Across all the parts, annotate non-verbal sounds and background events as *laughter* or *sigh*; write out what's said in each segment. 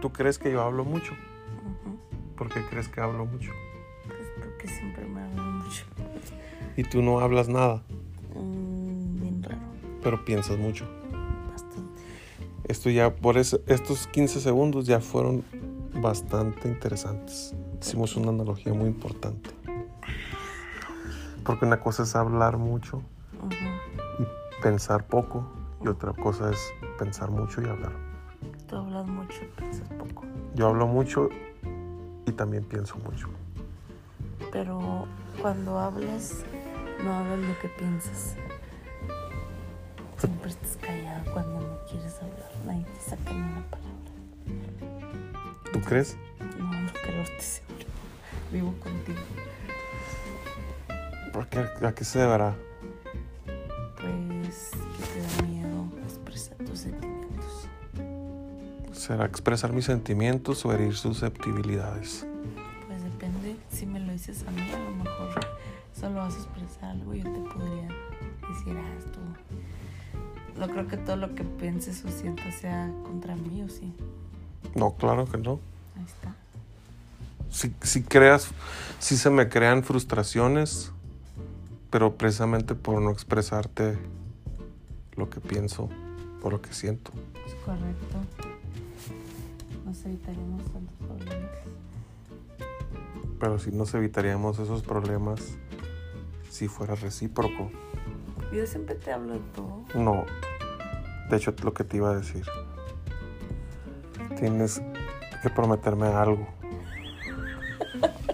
tú crees que yo hablo mucho. ¿Por qué crees que hablo mucho? Pues porque siempre me hablan mucho. Y tú no hablas nada, Mm, bien raro. pero piensas mucho. Bastante. Esto ya, por eso, estos 15 segundos ya fueron bastante interesantes. Hicimos una analogía muy importante. Porque una cosa es hablar mucho y pensar poco, y otra cosa es pensar mucho y hablar. Tú hablas mucho, piensas poco. Yo hablo mucho y también pienso mucho. Pero cuando hables, no hablas lo que piensas. Siempre estás callado cuando no quieres hablar. Nadie te saca ni una palabra. ¿Tú crees? No, no creo, te seguro. Vivo contigo. ¿Por qué? ¿A qué se deberá? Pues ¿Será expresar mis sentimientos o herir susceptibilidades? Pues depende. Si me lo dices a mí, a lo mejor solo vas a expresar algo y yo te podría decir, ah, esto. No creo que todo lo que pienses o sientas sea contra mí, ¿o sí? No, claro que no. Ahí está. Si, si creas, si se me crean frustraciones, pero precisamente por no expresarte lo que pienso o lo que siento. Es correcto. Nos evitaríamos tantos problemas. Pero si nos evitaríamos esos problemas si fuera recíproco. Yo siempre te hablo de todo. No. De hecho, lo que te iba a decir. Tienes que prometerme algo.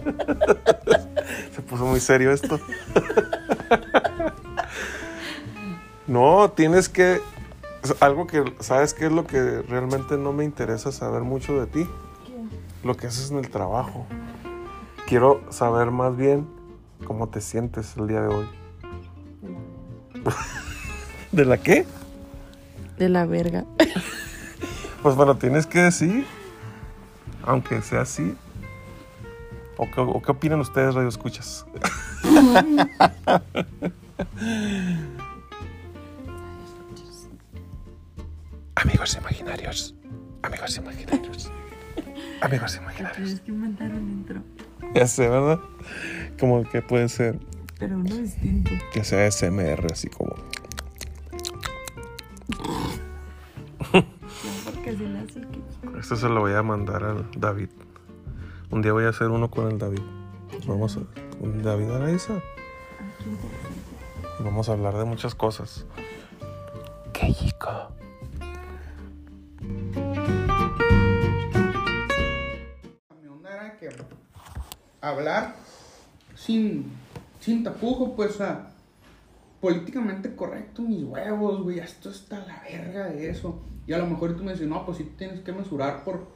*laughs* Se puso muy serio esto. *laughs* no, tienes que... Algo que, ¿sabes qué es lo que realmente no me interesa saber mucho de ti? Lo que haces en el trabajo. Quiero saber más bien cómo te sientes el día de hoy. *laughs* ¿De la qué? De la verga. *laughs* Pues bueno, tienes que decir, aunque sea así. ¿O qué, o qué opinan ustedes, Radio Escuchas? *laughs* Amigos imaginarios. Amigos imaginarios. *laughs* Amigos imaginarios. Tienes que inventar un intro. Ya sé, ¿verdad? Como que puede ser Pero uno distinto. que sea SMR, así como. No, *laughs* porque si le hace el que. Esto se lo voy a mandar al David. Un día voy a hacer uno con el David. Vamos a. Con David Araiza. Y Vamos a hablar de muchas cosas. ¡Qué chico! Mi onda era que hablar sin, sin tapujo, pues, sea, políticamente correcto, mis huevos, güey, esto está la verga de eso. Y a lo mejor tú me dices, no, pues sí tienes que mesurar por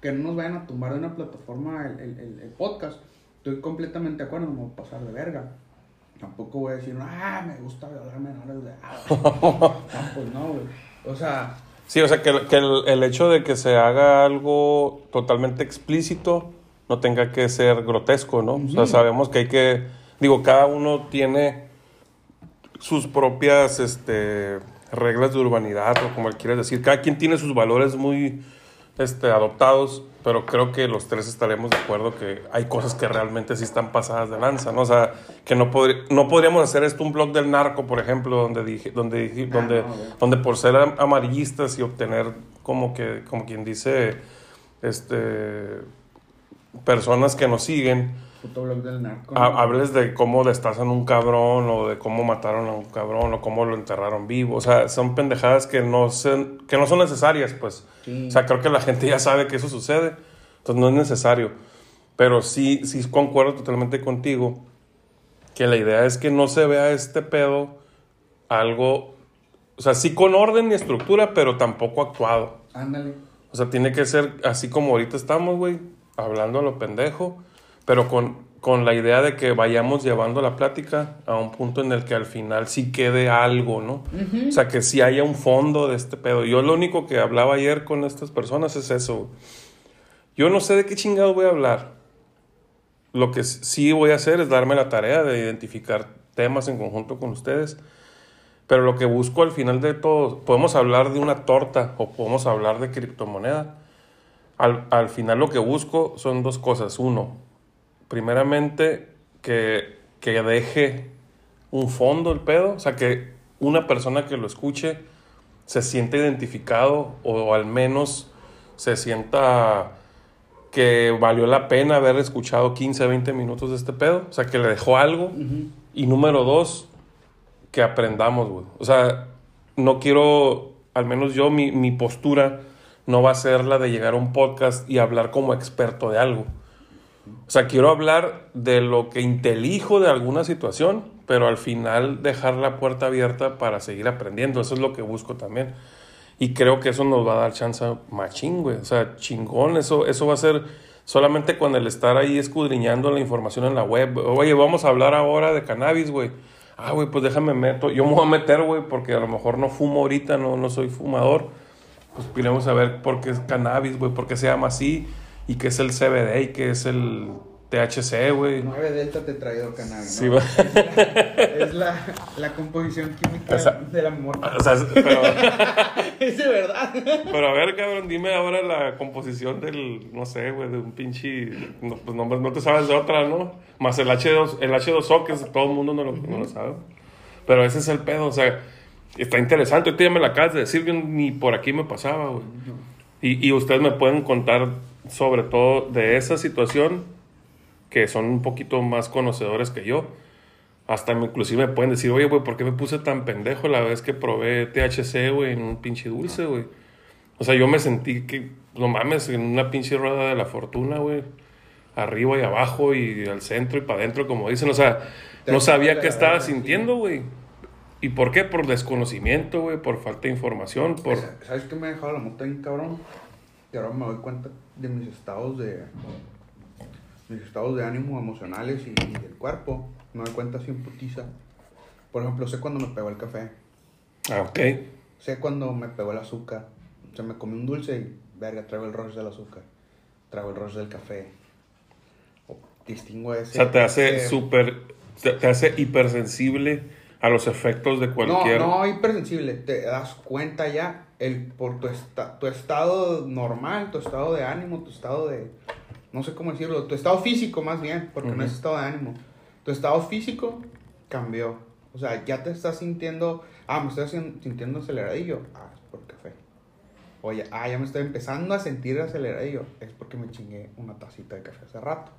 que no nos vayan a tumbar de una plataforma el, el- el- el podcast. Estoy completamente de acuerdo, no me voy a pasar de verga. Tampoco voy a decir, ah, me gusta violar menores de edad. *laughs* No, pues no, güey. O sea, Sí, o sea, que, el- que el, el hecho de que se haga algo totalmente explícito no tenga que ser grotesco, ¿no? O sea, sabemos que hay que. Digo, cada uno tiene sus propias este, reglas de urbanidad, o como quieres decir. Cada quien tiene sus valores muy este, adoptados, pero creo que los tres estaremos de acuerdo que hay cosas que realmente sí están pasadas de lanza, ¿no? O sea, que no, no podríamos hacer esto un blog del narco, por ejemplo, donde dije, donde, dije- Ah, donde, no, donde por ser am- amarillistas y obtener como que, como quien dice, este, personas que nos siguen, puto blog del narco. hables de cómo destazan un cabrón o de cómo mataron a un cabrón o cómo lo enterraron vivo. O sea, son pendejadas que no, se- que no son necesarias, pues. Sí. O sea, creo que la gente ya sabe que eso sucede. Entonces no es necesario. Pero sí, sí concuerdo totalmente contigo que la idea es que no se vea este pedo algo, o sea, sí con orden y estructura, pero tampoco actuado. Ándale. O sea, tiene que ser así como ahorita estamos, güey, hablando a lo pendejo, pero con, con la idea de que vayamos llevando la plática a un punto en el que al final sí quede algo, ¿no? O sea, que sí haya un fondo de este pedo. Yo lo único que hablaba ayer con estas personas es eso. Yo no sé de qué chingado voy a hablar. Lo que sí voy a hacer es darme la tarea de identificar temas en conjunto con ustedes. Pero lo que busco al final de todo, podemos hablar de una torta o podemos hablar de criptomoneda. al, al final lo que busco son dos cosas. Uno, primeramente, que, que deje un fondo el pedo, o sea, que una persona que lo escuche se sienta identificado o al menos se sienta que valió la pena haber escuchado 15, 20 minutos de este pedo, o sea, que le dejó algo. Y número dos, que aprendamos, güey. O sea, no quiero, al menos yo, mi, mi postura no va a ser la de llegar a un podcast y hablar como experto de algo. O sea, quiero hablar de lo que intelijo de alguna situación, pero al final dejar la puerta abierta para seguir aprendiendo. Eso es lo que busco también. Y creo que eso nos va a dar chance machín, güey. O sea, chingón. Eso, eso va a ser solamente con el estar ahí escudriñando la información en la web. Oye, vamos a hablar ahora de cannabis, güey. Ah, güey, pues déjame meto. Yo me voy a meter, güey, porque a lo mejor no fumo ahorita, no, no soy fumador. Pues queremos saber por qué es cannabis, güey, por qué se llama así y qué es el CBD y qué es el THC, güey. 9 delta tetraidro cannabis. Sí, ¿no? va. Es la, la composición química O sea, del amor. O sea, pero, *laughs* Es de verdad. pero a ver, cabrón, dime ahora la composición del, no sé, güey, de un pinche, no, pues no, no te sabes de otra, ¿no? Más el H2, el H2O, que todo el mundo no lo, no lo sabe. Pero ese es el pedo, o sea, está interesante. Ahorita ya me la acabas de decir, yo ni por aquí me pasaba, güey. Y, y ustedes me pueden contar sobre todo de esa situación, que son un poquito más conocedores que yo. Hasta inclusive me pueden decir, oye, güey, ¿por qué me puse tan pendejo la vez que probé THC, güey, en un pinche dulce, güey? O sea, yo me sentí que, no mames, en una pinche rueda de la fortuna, güey. Arriba y abajo y al centro y para adentro, como dicen. O sea, no sabía qué estaba sintiendo, güey. ¿Y por qué? Por desconocimiento, güey, por falta de información, por... ¿Sabes qué me ha dejado la bien cabrón? Que ahora me doy cuenta de mis estados de. mis estados de ánimo emocionales y, y del cuerpo. Me doy cuenta en putiza. Por ejemplo, sé cuando me pegó el café. Ah, ok. Sé cuando me pegó el azúcar. O sea, me comí un dulce y, verga, traigo el rush del azúcar. Traigo el rush del café. O distingo ese. O sea, te hace súper... Te, te hace hipersensible a los efectos de cualquier... No, no hipersensible. Te das cuenta ya el, por tu, esta- tu estado normal, tu estado de ánimo, tu estado de. No sé cómo decirlo. Tu estado físico, más bien, porque no es estado de ánimo. Tu estado físico cambió. O sea, ya te estás sintiendo. Ah, me estoy sintiendo aceleradillo. Ah, es por café. Oye, ah, ya me estoy empezando a sentir aceleradillo. Es porque me chingué una tacita de café hace rato.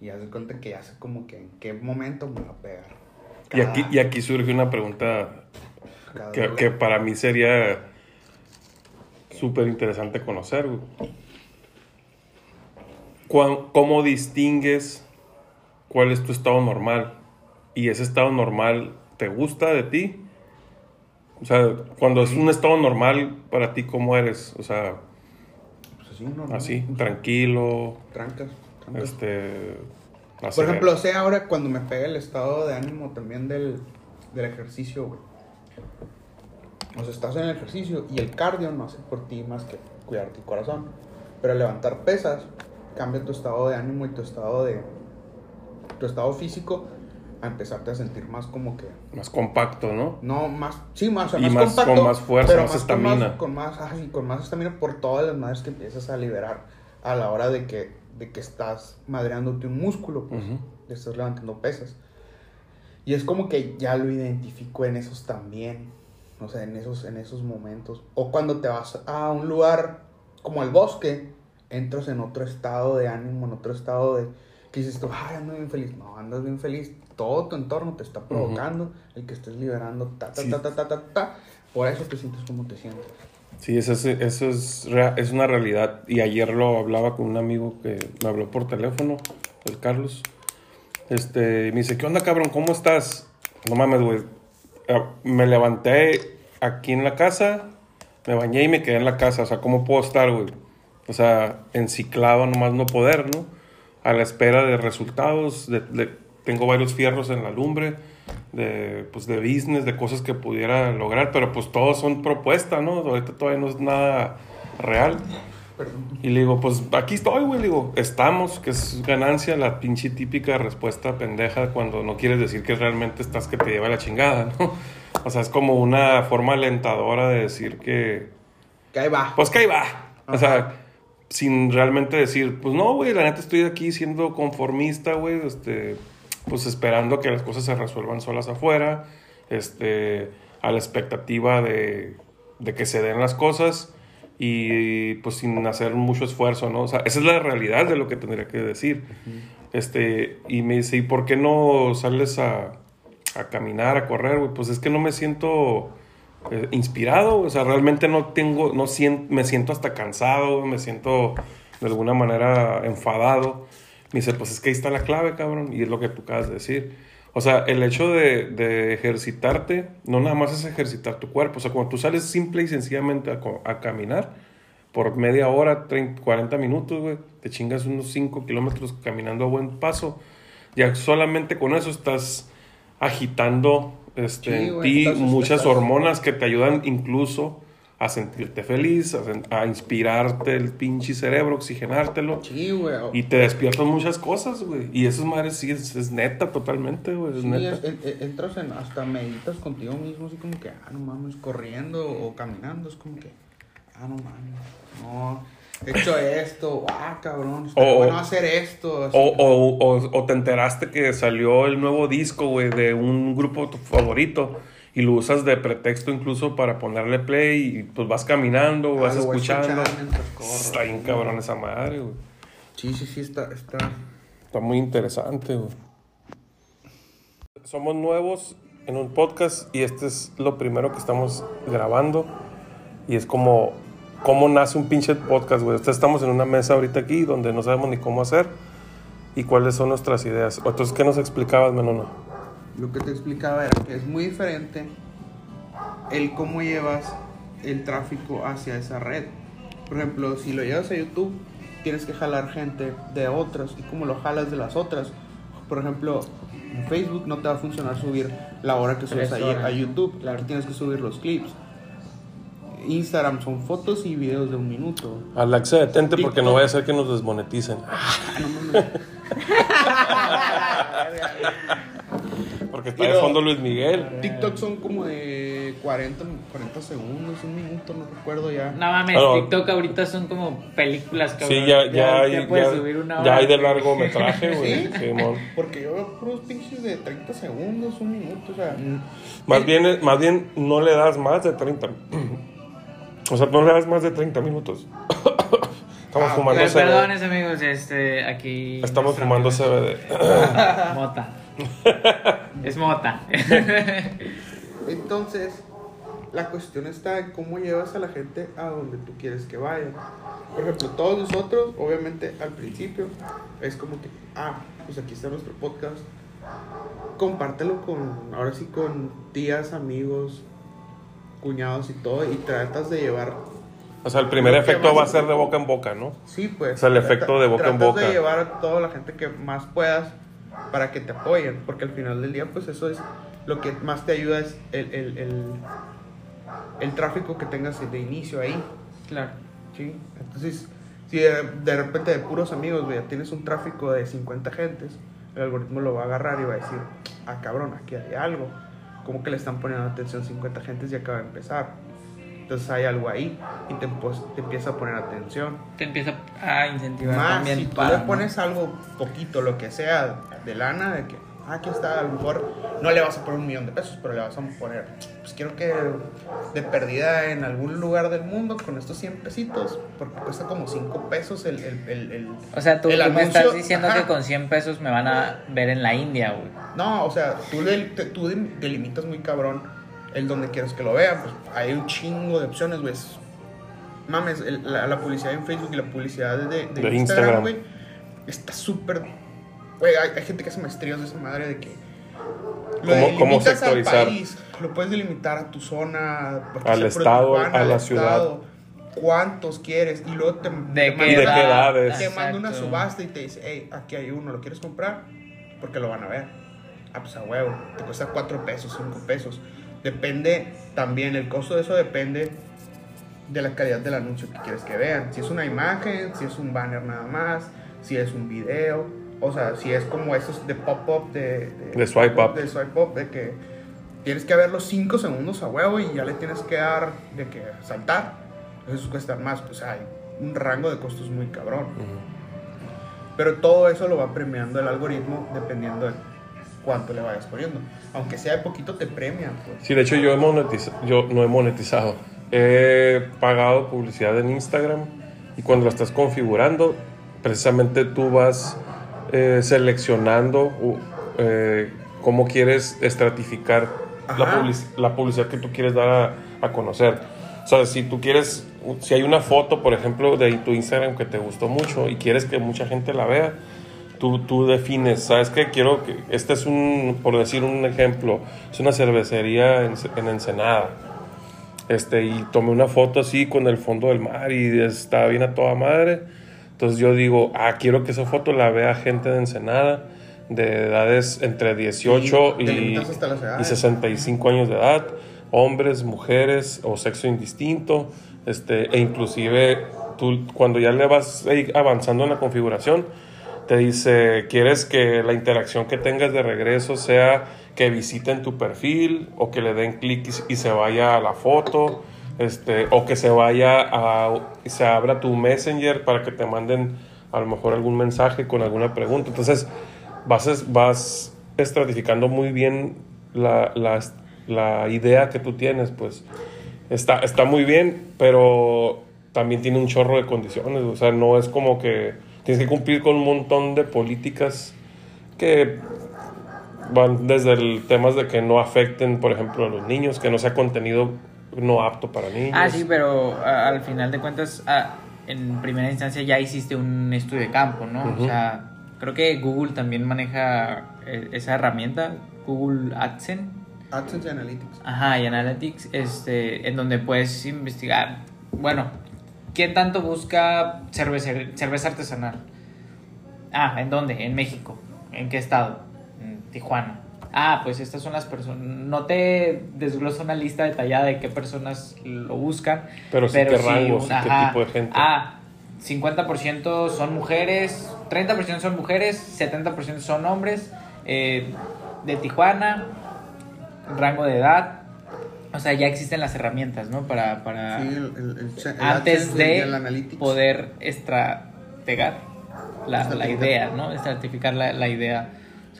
Y haz de cuenta que ya sé como que en qué momento me va a pegar. Y aquí, y aquí surge una pregunta que, que para mí sería súper interesante conocer. ¿Cómo distingues cuál es tu estado normal? ¿Y ese estado normal te gusta de ti? O sea, cuando es un estado normal para ti, ¿cómo eres? O sea, Pues así, normal. así, tranquilo, Trancas. trancas. este... Por ejemplo, sé ahora cuando me pega el estado de ánimo también del, del ejercicio, güey. O sea, estás en el ejercicio y el cardio no hace por ti más que cuidar tu corazón. Pero levantar pesas cambia tu estado de ánimo y tu estado de. tu estado físico a empezarte a sentir más como que. más compacto, ¿no? No, más. Sí, más, o sea, Y más, más- compacto. con más fuerza, pero más con estamina. Con más, ah, sí, con más estamina por todas las madres que empiezas a liberar a la hora de que, de que estás madreándote un músculo, pues. Ujú. Le estás levantando pesas. Y es como que ya lo identifico en esos también. O sea, en esos, en esos momentos. O cuando te vas a un lugar como el bosque, entras en otro estado de ánimo, en otro estado de... Que dices tú, ay, ando bien feliz. No, andas bien feliz. Todo tu entorno te está provocando el que estés liberando ta, ta, Sí. ta, ta, ta, ta, ta. Por eso te sientes como te sientes. Sí, eso es, eso es, es una realidad. Y ayer lo hablaba con un amigo que me habló por teléfono, el Carlos. Este, me dice, ¿qué onda, cabrón? ¿Cómo estás? No mames, güey. Ah, Me levanté aquí en la casa, me bañé y me quedé en la casa. O sea, ¿cómo puedo estar, güey? O sea, enciclado nomás no poder, ¿no? A la espera de resultados. de- tengo varios fierros en la lumbre, de, pues, de business, de cosas que pudiera lograr, pero pues todos son propuestas, ¿no? Ahorita todavía no es nada real. Perdón. Y le digo, pues aquí estoy, güey. Le digo, estamos, que es ganancia, la pinche típica respuesta pendeja cuando no quieres decir que realmente estás que te lleva la chingada, ¿no? O sea, es como una forma alentadora de decir que, Que ahí va. pues que ahí va. O sea, sin realmente decir, pues no, güey, la neta estoy aquí siendo conformista, güey, este, pues esperando que las cosas se resuelvan solas afuera, este, a la expectativa de, de que se den las cosas y pues sin hacer mucho esfuerzo, ¿no? O sea, esa es la realidad de lo que tendría que decir. Este, y me dice, ¿y por qué no sales a, a caminar, a correr, güey? Pues es que no me siento eh, inspirado, o sea, realmente no tengo, no siento, me siento hasta cansado, me siento de alguna manera enfadado. Me dice, pues es que ahí está la clave, cabrón, y es lo que tú acabas de decir. O sea, el hecho de, de ejercitarte, no nada más es ejercitar tu cuerpo, o sea, cuando tú sales simple y sencillamente a, caminar, por media hora, 30, 40 minutos, güey, te chingas unos 5 kilómetros caminando a buen paso, ya solamente con eso estás agitando este, Sí, en ti muchas hormonas que te ayudan incluso a sentirte feliz, a, inspirarte el pinche cerebro, oxigenártelo. Sí, güey. Y te despiertan muchas cosas, güey. Y esas madres sí es, es neta totalmente, güey. Es Sí, neta. es- en- en- entras en, hasta meditas contigo mismo, así como que, ah, no mames, corriendo o caminando, es como que, ah, no mames, no, he hecho *laughs* esto, ah, cabrón, O- bueno hacer esto. O, o, o, o te enteraste que salió el nuevo disco, güey, de un grupo favorito y lo usas de pretexto incluso para ponerle play y pues vas caminando, Ah, vas escuchando. corro. Está bien cabrón esa madre, güey. Sí, sí, sí, está, está. Está muy interesante, güey. Somos nuevos en un podcast y este es lo primero que estamos grabando. Y es como, cómo nace un pinche podcast, güey. Estamos en una mesa ahorita aquí donde no sabemos ni cómo hacer y cuáles son nuestras ideas. Entonces, ¿qué nos explicabas, Menona? Lo que te explicaba era que es muy diferente el cómo llevas el tráfico hacia esa red. Por ejemplo, si lo llevas a YouTube, tienes que jalar gente de otras. ¿Y cómo lo jalas de las otras? Por ejemplo, en Facebook no te va a funcionar subir la hora que subes a, a YouTube. Claro. Aquí tienes que subir los clips. Instagram son fotos y videos de un minuto. Alexa, detente porque no TikTok. vaya a ser que nos desmoneticen. Ah, no. *laughs* *laughs* Porque está de Pero- fondo Luis Miguel. TikTok son como de 40, 40 segundos, un minuto, no recuerdo ya. No mames. TikTok ahorita son como películas, cabrón. Sí, ya, ya, hay, ya, subir una ya hay de largometraje, *laughs* güey. ¿Sí? Porque yo veo puros pinches de 30 segundos, un minuto, o sea. Más bien, más bien no le das más de 30. *clears throat* O sea, no le das más de 30 minutos. *coughs* Estamos Ah, fumando Pero CBD. perdones, amigos, este, aquí... Estamos fumando CBD. Mota. *coughs* *laughs* es mota. *laughs* Entonces, la cuestión está en cómo llevas a la gente a donde tú quieres que vayan. Por ejemplo, todos nosotros, obviamente, al principio, es como que, ah, pues aquí está nuestro podcast. Compártelo con, ahora sí, con tías, amigos, cuñados y todo, y tratas de llevar O sea, el primer efecto va a ser de boca en boca, ¿no? Sí, pues. O sea, el efecto de boca en tratas boca. de llevar a toda la gente que más puedas para que te apoyen, porque al final del día, pues eso es lo que más te ayuda es el, el, el, el tráfico que tengas de inicio ahí, claro. ¿sí? Entonces, si de, de repente de puros amigos, güey, tienes un tráfico de 50 gentes, el algoritmo lo va a agarrar y va a decir, ah, cabrón, aquí hay algo. Como que le están poniendo atención 50 gentes y acaba de empezar. Entonces hay algo ahí y te, pues, te empieza a poner atención. Te empieza a incentivar Más, también si tú para, le ¿no? pones algo poquito, lo que sea, de lana, de que, ah, aquí está, a lo mejor no le vas a poner un millón de pesos, pero le vas a poner, pues quiero que de perdida en algún lugar del mundo con estos 100 pesitos, porque cuesta como 5 pesos el... el, el, el- O sea, tú, el tú me estás diciendo ajá. que con 100 pesos me van a ver en la India, güey. No, o sea, tú, del- te- tú de- delimitas muy cabrón el donde quieres que lo vean, pues hay un chingo de opciones, güey. Mames, el- la, la publicidad en Facebook y la publicidad de, de. Instagram, güey, está súper... Güey, hay, hay gente que hace maestrías de esa madre de que... Lo ¿Cómo- cómo delimitas al sectorizar? país, lo puedes delimitar a tu zona, porque Al estado, urbana, a la ciudad. estado, cuántos quieres, y luego te, De te qué ¿Y de manda- edades? te manda una subasta y te dice, hey, aquí hay uno, ¿lo quieres comprar? Porque lo van a ver. Ah, pues a huevo, te cuesta 4 pesos, 5 pesos. Depende también, el costo de eso depende de la calidad del anuncio que quieres que vean. Si es una imagen, si es un banner nada más, si es un video, o sea, si es como esos de pop-up, de, De swipe up. De swipe up, de que tienes que verlos 5 segundos a huevo y ya le tienes que dar de que saltar. Esos cuestan más, pues hay un rango de costos muy cabrón. Pero todo eso lo va premiando el algoritmo dependiendo de cuánto le vayas poniendo. Aunque sea de poquito, te premian. Pues. Sí, de hecho yo, he monetiza- yo no he monetizado. He pagado publicidad en Instagram y cuando la estás configurando, precisamente tú vas eh, seleccionando eh, cómo quieres estratificar la, Ajá. publici- la publicidad que tú quieres dar a, a conocer. O sea, si tú quieres, si hay una foto, por ejemplo, de tu Instagram que te gustó mucho y quieres que mucha gente la vea, tú, tú defines, ¿sabes qué? Quiero que, este es un, por decir un ejemplo, es una cervecería en, en Ensenada. Este, y tomé una foto así con el fondo del mar y está bien a toda madre. Entonces yo digo, ah, quiero que esa foto la vea gente de Ensenada de edades entre 18 Y y, y 65 años de edad, hombres, mujeres o sexo indistinto, este, e inclusive tú cuando ya le vas ahí avanzando en la configuración, te dice, ¿quieres que la interacción que tengas de regreso sea que visiten tu perfil o que le den clic y, y se vaya a la foto? Este, o que se vaya a, se abra tu messenger para que te manden a lo mejor algún mensaje con alguna pregunta. Entonces, vas, vas estratificando muy bien la, la, la idea que tú tienes, pues está, está muy bien, pero también tiene un chorro de condiciones, o sea, no es como que tienes que cumplir con un montón de políticas que van desde el temas de que no afecten, por ejemplo, a los niños, que no sea contenido no apto para niños. Ah, sí, pero a- al final de cuentas, en primera instancia ya hiciste un estudio de campo, ¿no? O sea, creo que Google también maneja eh, esa herramienta, Google AdSense. AdSense y Analytics. Ajá, y Analytics, este, en donde puedes investigar, bueno, ¿qué tanto busca cerveza, cerveza artesanal? Ah, ¿en dónde? En México. ¿En qué estado? En Tijuana. Ah, pues estas son las personas. No te desglosa una lista detallada de qué personas lo buscan. Pero sí qué rangos y qué tipo de gente. Ah, 50% son mujeres, 30% son mujeres, 70% son hombres. eh, de Tijuana, rango de edad. O sea, ya existen las herramientas, ¿no? Para, para Sí, el, el- el- el antes de poder estrategar la, la idea, ¿no? Estratificar la, la idea.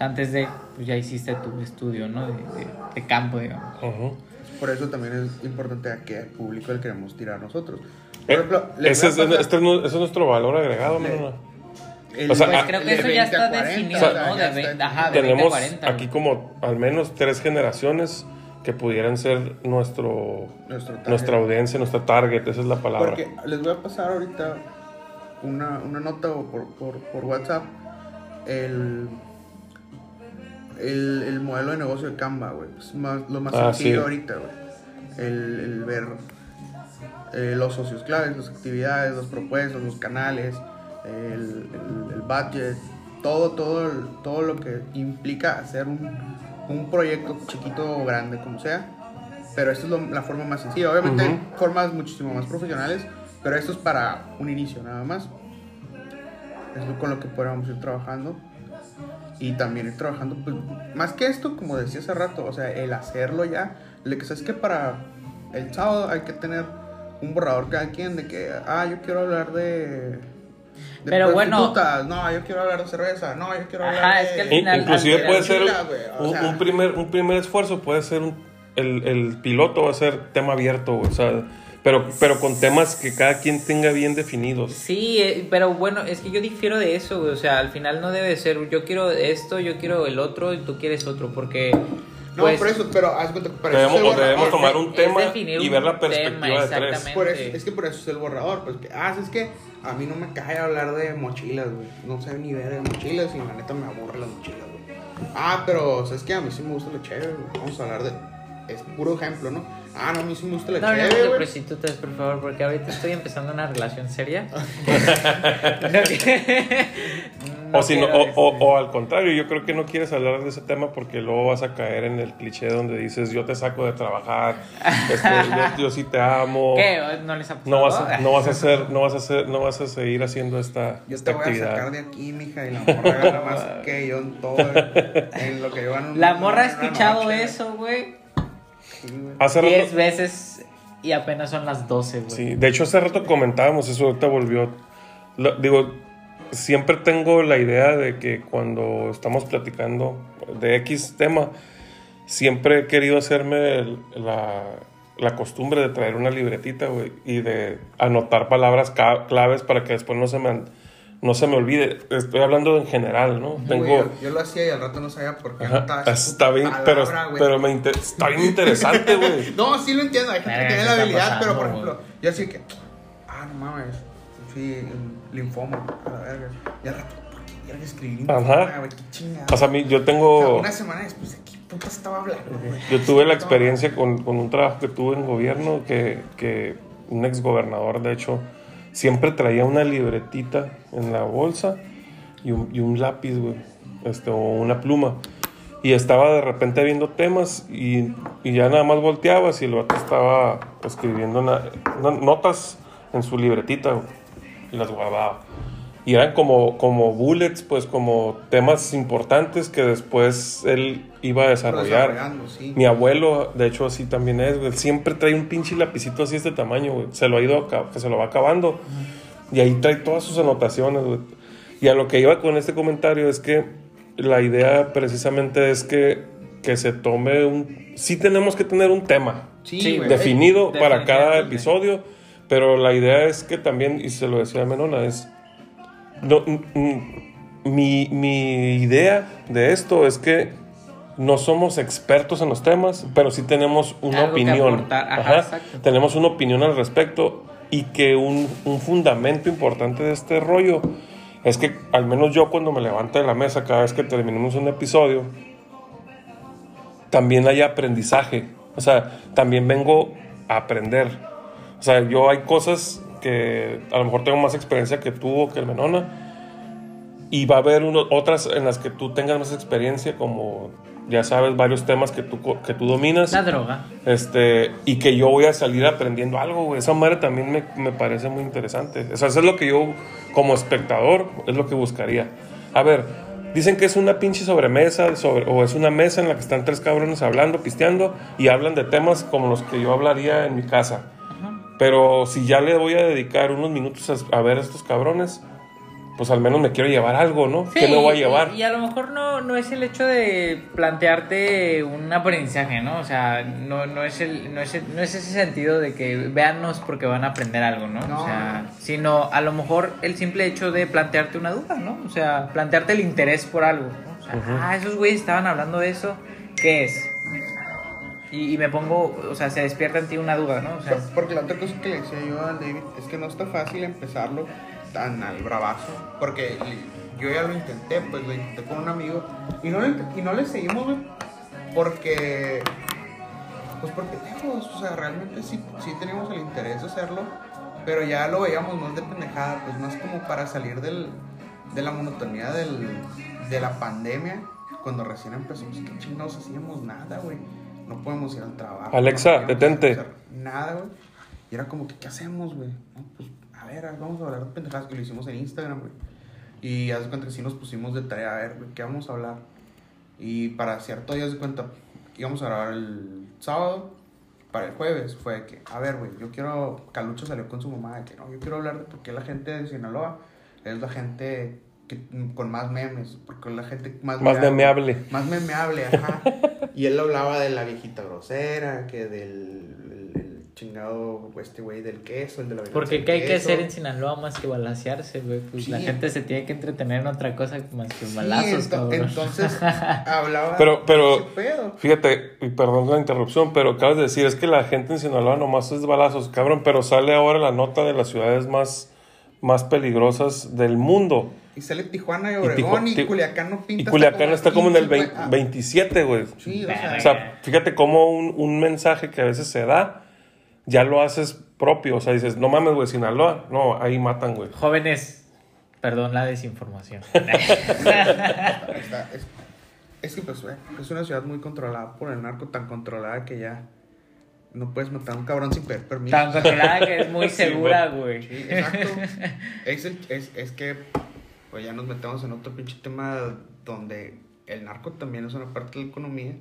Sea, antes de, pues ya hiciste tu estudio, ¿no? De, de- de campo, digamos. Ujú. Por eso también es importante a qué público le queremos tirar nosotros. Por Eh, ejemplo, les ese, voy a es, pasar este ese es nuestro valor agregado, Le- el- o sea, Pues creo que eso ya 20 está 40, definido, o sea, ¿no? De está ve- ajá, de definido. 20 a Tenemos 40. aquí como al menos tres generaciones que pudieran ser nuestro, Nuestro target. nuestra audiencia, nuestra target, esa es la palabra. Porque les voy a pasar ahorita una, una nota por, por, por WhatsApp. El, el, el modelo de negocio de Canva, güey. Es más, lo más Ah, sencillo sí. ahorita, güey. El, el ver eh, los socios claves, las actividades, las propuestas, los canales, el, el, budget, todo, todo, todo lo que implica hacer un, un proyecto chiquito o grande, como sea. Pero esta es lo- la forma más sencilla. Obviamente hay formas muchísimo más profesionales, pero esto es para un inicio nada más. Es lo con lo que podríamos ir trabajando. Y también ir trabajando, pues, más que esto, como decía hace rato, o sea, el hacerlo ya. Le que sabes que para el sábado hay que tener un borrador cada quien de que, ah, yo quiero hablar de. de Pero bueno- no, yo quiero hablar de cerveza, no, yo quiero hablar Ajá, de. es que al In- final- inclusive al puede ser Chila, güey, o un, sea. un primer, un primer esfuerzo, puede ser un, el, el piloto va a ser tema abierto, güey, o sea, pero, pero con temas que cada quien tenga bien definidos. Sí, eh, pero bueno, es que yo difiero de eso, güey. O sea, al final no debe ser yo quiero esto, yo quiero el otro y tú quieres otro, porque. No, pues, por eso, pero haz cuenta que para eso es Debemos, el borrador. debemos tomar un tema y ver la tema, perspectiva de tres. Por eso, es que por eso es el borrador, pues que, ah, es que a mí no me cae hablar de mochilas, güey. No sé ni ver de mochilas y la neta me aburre las mochilas, güey. Ah, pero, ¿sabes qué? A mí sí me gusta la chévere, güey. Vamos a hablar de. Es puro ejemplo, ¿no? Ah, no, a mí sí me gusta la No chévere, de güey. prostitutas, por favor, porque ahorita estoy empezando una relación seria. No *laughs* que- no o, si no, o, o- o al contrario, yo creo que no quieres hablar de ese tema porque luego vas a caer en el cliché donde dices yo te saco de trabajar, este, *laughs* yo, yo sí te amo. ¿Qué? ¿No les ha pasado? No vas, a, no vas a hacer, no vas a hacer, no vas a seguir haciendo esta, Yo esta te voy a actividad. sacar de aquí, mija, y la morra gana más que yo en todo. En lo que yo gano. La morra ha escuchado noche, eso, güey. Hace Diez rato, veces y apenas son las 12, güey. Sí, de hecho hace rato comentábamos eso, ahorita volvió. Lo- digo, siempre tengo la idea de que cuando estamos platicando de X tema, siempre he querido hacerme el- la, la costumbre de traer una libretita, güey, y de anotar palabras claves para que después no se me, no se me olvide. Estoy hablando en general, ¿no? Tengo... Yo, yo lo hacía y al rato no sabía por qué Ajá, esa está bien, pero, güey. pero me inter- está bien interesante, güey. *laughs* No, sí lo entiendo, hay gente que tiene ¿qué la habilidad, pasando, pero por güey? ejemplo, yo así que, ah, no mames, sí, linfoma, a la verga. Y al rato, ¿por qué verga escribí linfoma, Ajá. güey? Qué chingada. O sea, a mí, yo O sea, tengo... una semana después, ¿de qué puta estaba hablando, güey? Yo tuve la experiencia con, con un trabajo que tuve en gobierno que, que un ex gobernador, de hecho, siempre traía una libretita en la bolsa y un, lápiz, güey, este, o una pluma. Y estaba de repente viendo temas y, ya nada más volteabas y el vato estaba escribiendo notas en su libretita y las guardaba. Y eran como, como bullets, pues como temas importantes que después él iba a desarrollar. Sí. Mi abuelo, de hecho, así también es, güey. Siempre trae un pinche lapicito así de este tamaño, güey. Se lo ha ido, que se lo va acabando. Y ahí trae todas sus anotaciones, güey. Y a lo que iba con este comentario es que la idea precisamente es que, que se tome un... Sí tenemos que tener un tema Sí, güey. definido para cada episodio, pero la idea es que también, y se lo decía a Menona, es... no, mi, mi idea de esto es que no somos expertos en los temas, pero sí tenemos una Algo opinión. ajá, Ajá. Tenemos una opinión al respecto y que un, un fundamento importante de este rollo es que al menos yo cuando me levanto de la mesa cada vez que terminemos un episodio, también hay aprendizaje. O sea, también vengo a aprender. O sea, yo hay cosas que a lo mejor tengo más experiencia que tú o que el Menona. Y va a haber uno- otras en las que tú tengas más experiencia, como ya sabes, varios temas que tú, que tú dominas. La droga. Este, y que yo voy a salir aprendiendo algo, güey. Esa madre también me, me parece muy interesante. O sea, eso es lo que yo, como espectador, es lo que buscaría. A ver, dicen que es una pinche sobremesa, sobre, o es una mesa en la que están tres cabrones hablando, pisteando, y hablan de temas como los que yo hablaría en mi casa. Pero si ya le voy a dedicar unos minutos a, a ver a estos cabrones, pues al menos me quiero llevar algo, ¿no? ¿Qué me voy a llevar? Y, a lo mejor no, no es el hecho de plantearte un aprendizaje, ¿no? O sea, no, no, es el, no, es el- no es ese sentido de que véannos porque van a aprender algo, ¿no? No. O sea, sino a lo mejor el simple hecho de plantearte una duda, ¿no? O sea, plantearte el interés por algo, ¿no? O sea, ah, esos güeyes estaban hablando de eso, ¿qué es? Y, y me pongo, o sea, se despierta en ti una duda, ¿no? O sea, Porque la otra cosa que le decía yo al David es que no está fácil empezarlo tan al bravazo. Porque yo ya lo intenté, pues lo intenté con un amigo. Y no, le- y no le seguimos, güey. Porque. Pues porque o sea, realmente sí, sí teníamos el interés de hacerlo. Pero ya lo veíamos más de pendejada, pues más como para salir del, de la monotonía del, de la pandemia. Cuando recién empezamos, que chingados hacíamos nada, güey. No podemos ir al trabajo. Alexa, no detente. Nada, güey. Y era como que, ¿qué hacemos, güey? No, pues, a ver, vamos a hablar de pendejadas que lo hicimos en Instagram, güey. Y haz de cuenta que sí nos pusimos de tarea, a ver, güey, ¿qué vamos a hablar? Y para cierto día, haz de cuenta, íbamos a grabar el sábado, para el jueves, fue que, a ver, güey, yo quiero, Calucho salió con su mamá, de que no, yo quiero hablar de por qué la gente de Sinaloa es la gente que, con más memes, porque es la gente más... Más memeable. Más memeable, ajá. *laughs* y él hablaba de la viejita grosera, que del el- el chingado, este güey del queso, el de la porque ¿qué hay que hacer en Sinaloa más que balasearse, güey? Pues Sí. la gente se tiene que entretener en otra cosa más que Sí, balazos, ento- cabrón. entonces *laughs* hablaba Pero- pero-. Fíjate, y perdón la interrupción, pero acabas de decir, es que la gente en Sinaloa nomás es balazos, cabrón, pero sale ahora la nota de las ciudades más, más peligrosas del mundo. Y sale Tijuana y Y Obregón y, Tijuana- Culiacán no Y pinta. Culiacán está como en el 15, 20 güey. Ah, 27, güey. Sí, o sea, O sea, fíjate cómo un, un mensaje que a veces se da, ya lo haces propio. O sea, dices, no mames, güey, Sinaloa. No, ahí matan, güey. Jóvenes, perdón la desinformación. *laughs* está- es, es que pues, güey, es una ciudad muy controlada por el narco, tan controlada que ya no puedes matar a un cabrón sin pedir permiso. Tan controlada que es muy *laughs* segura, güey. Sí, exacto. *laughs* es, el- es, es que pues ya nos metemos en otro pinche tema donde el narco también es una parte de la economía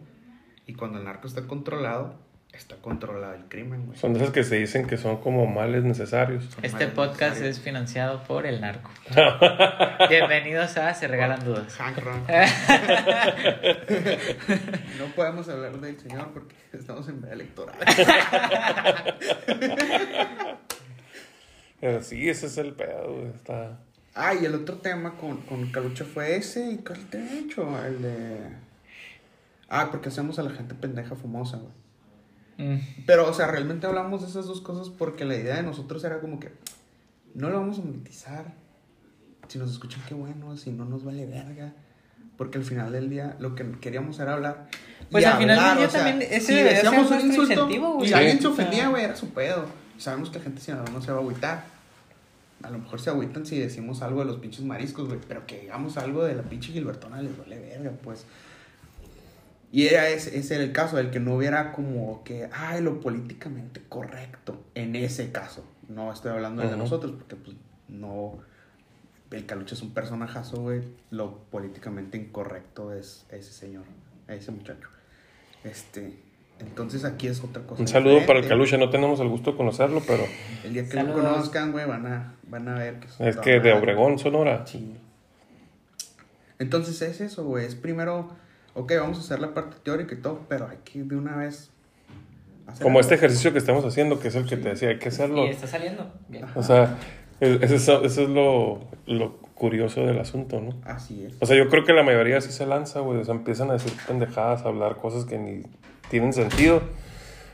y cuando el narco está controlado, está controlado el crimen, güey. Son de esas que se dicen que son como males necesarios. Este podcast necesaria. es financiado por el narco. *laughs* Bienvenidos a Se Regalan Dudas. Hank Ron. *laughs* no podemos hablar del señor porque estamos en veda electoral. Pero sí, ese es el pedo, güey. Está... Ah, y el otro tema con, con Calucha fue ese. ¿Y cuál te he hecho? El de. Ah, porque hacemos a la gente pendeja famosa, güey. Mm. Pero, o sea, realmente hablamos de esas dos cosas porque la idea de nosotros era como que no lo vamos a monetizar. Si nos escuchan, qué bueno. Si no, nos vale verga. Porque al final del día lo que queríamos era hablar. Pues y al final del día o sea, también ese si debería ser decíamos un insulto incentivo, güey. y alguien se ofendía, güey, era su pedo. Sabemos que la gente si no, no se va a agüitar. A lo mejor se agüitan si decimos algo de los pinches mariscos, güey. Pero que digamos algo de la pinche Gilbertona les vale verga, pues. Y era ese, ese era el caso, el que no hubiera como que, ay, lo políticamente correcto. En ese caso. No estoy hablando de nosotros, porque pues no. El Calucha es un personajazo, güey. Lo políticamente incorrecto es ese señor, ese muchacho. Este. Entonces aquí es otra cosa. Un saludo para el. Calucha, no tenemos el gusto de conocerlo, pero El día que Saludos. lo conozcan, güey, van a, van a ver que es que de Obregón, Sonora. Sí. Entonces es eso, güey. Es primero, ok, vamos a hacer la parte teórica y todo, pero hay que de una vez. hacer Como algo. este ejercicio que estamos haciendo, que es el que te decía, hay que hacerlo. Y está saliendo. Bien. O sea, e- ese es, ese es lo, lo curioso del asunto, ¿no? Así es. O sea, yo creo que la mayoría sí se lanza, güey. O sea, empiezan a decir pendejadas, a hablar cosas que ni tienen sentido.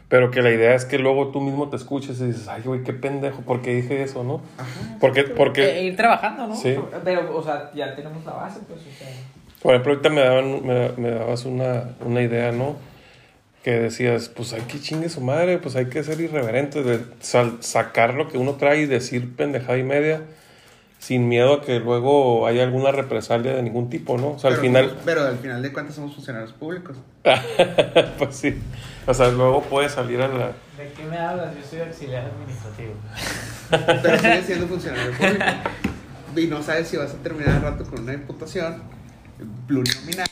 Pero que la idea es que luego tú mismo te escuches y dices, ay, güey, qué pendejo, ¿por qué dije eso, no? Ajá. Porque, Eh, porque ir trabajando, ¿no? Sí. Pero, o sea, ya tenemos la base, pues, o sea. por ejemplo, ahorita me, daban, me, me dabas una, una idea, ¿no? Que decías, pues hay que chingue su madre, pues hay que ser irreverente, de sal- sacar lo que uno trae y decir pendejada y media, sin miedo a que luego haya alguna represalia de ningún tipo, ¿no? O sea, al pero, final, Pero al final de cuentas somos funcionarios públicos. *laughs* pues sí. O sea, luego puede salir a la... ¿De qué me hablas? Yo soy auxiliar administrativo. *laughs* Pero sigues siendo funcionario público. Y no sabes si vas a terminar al rato con una diputación plurinominal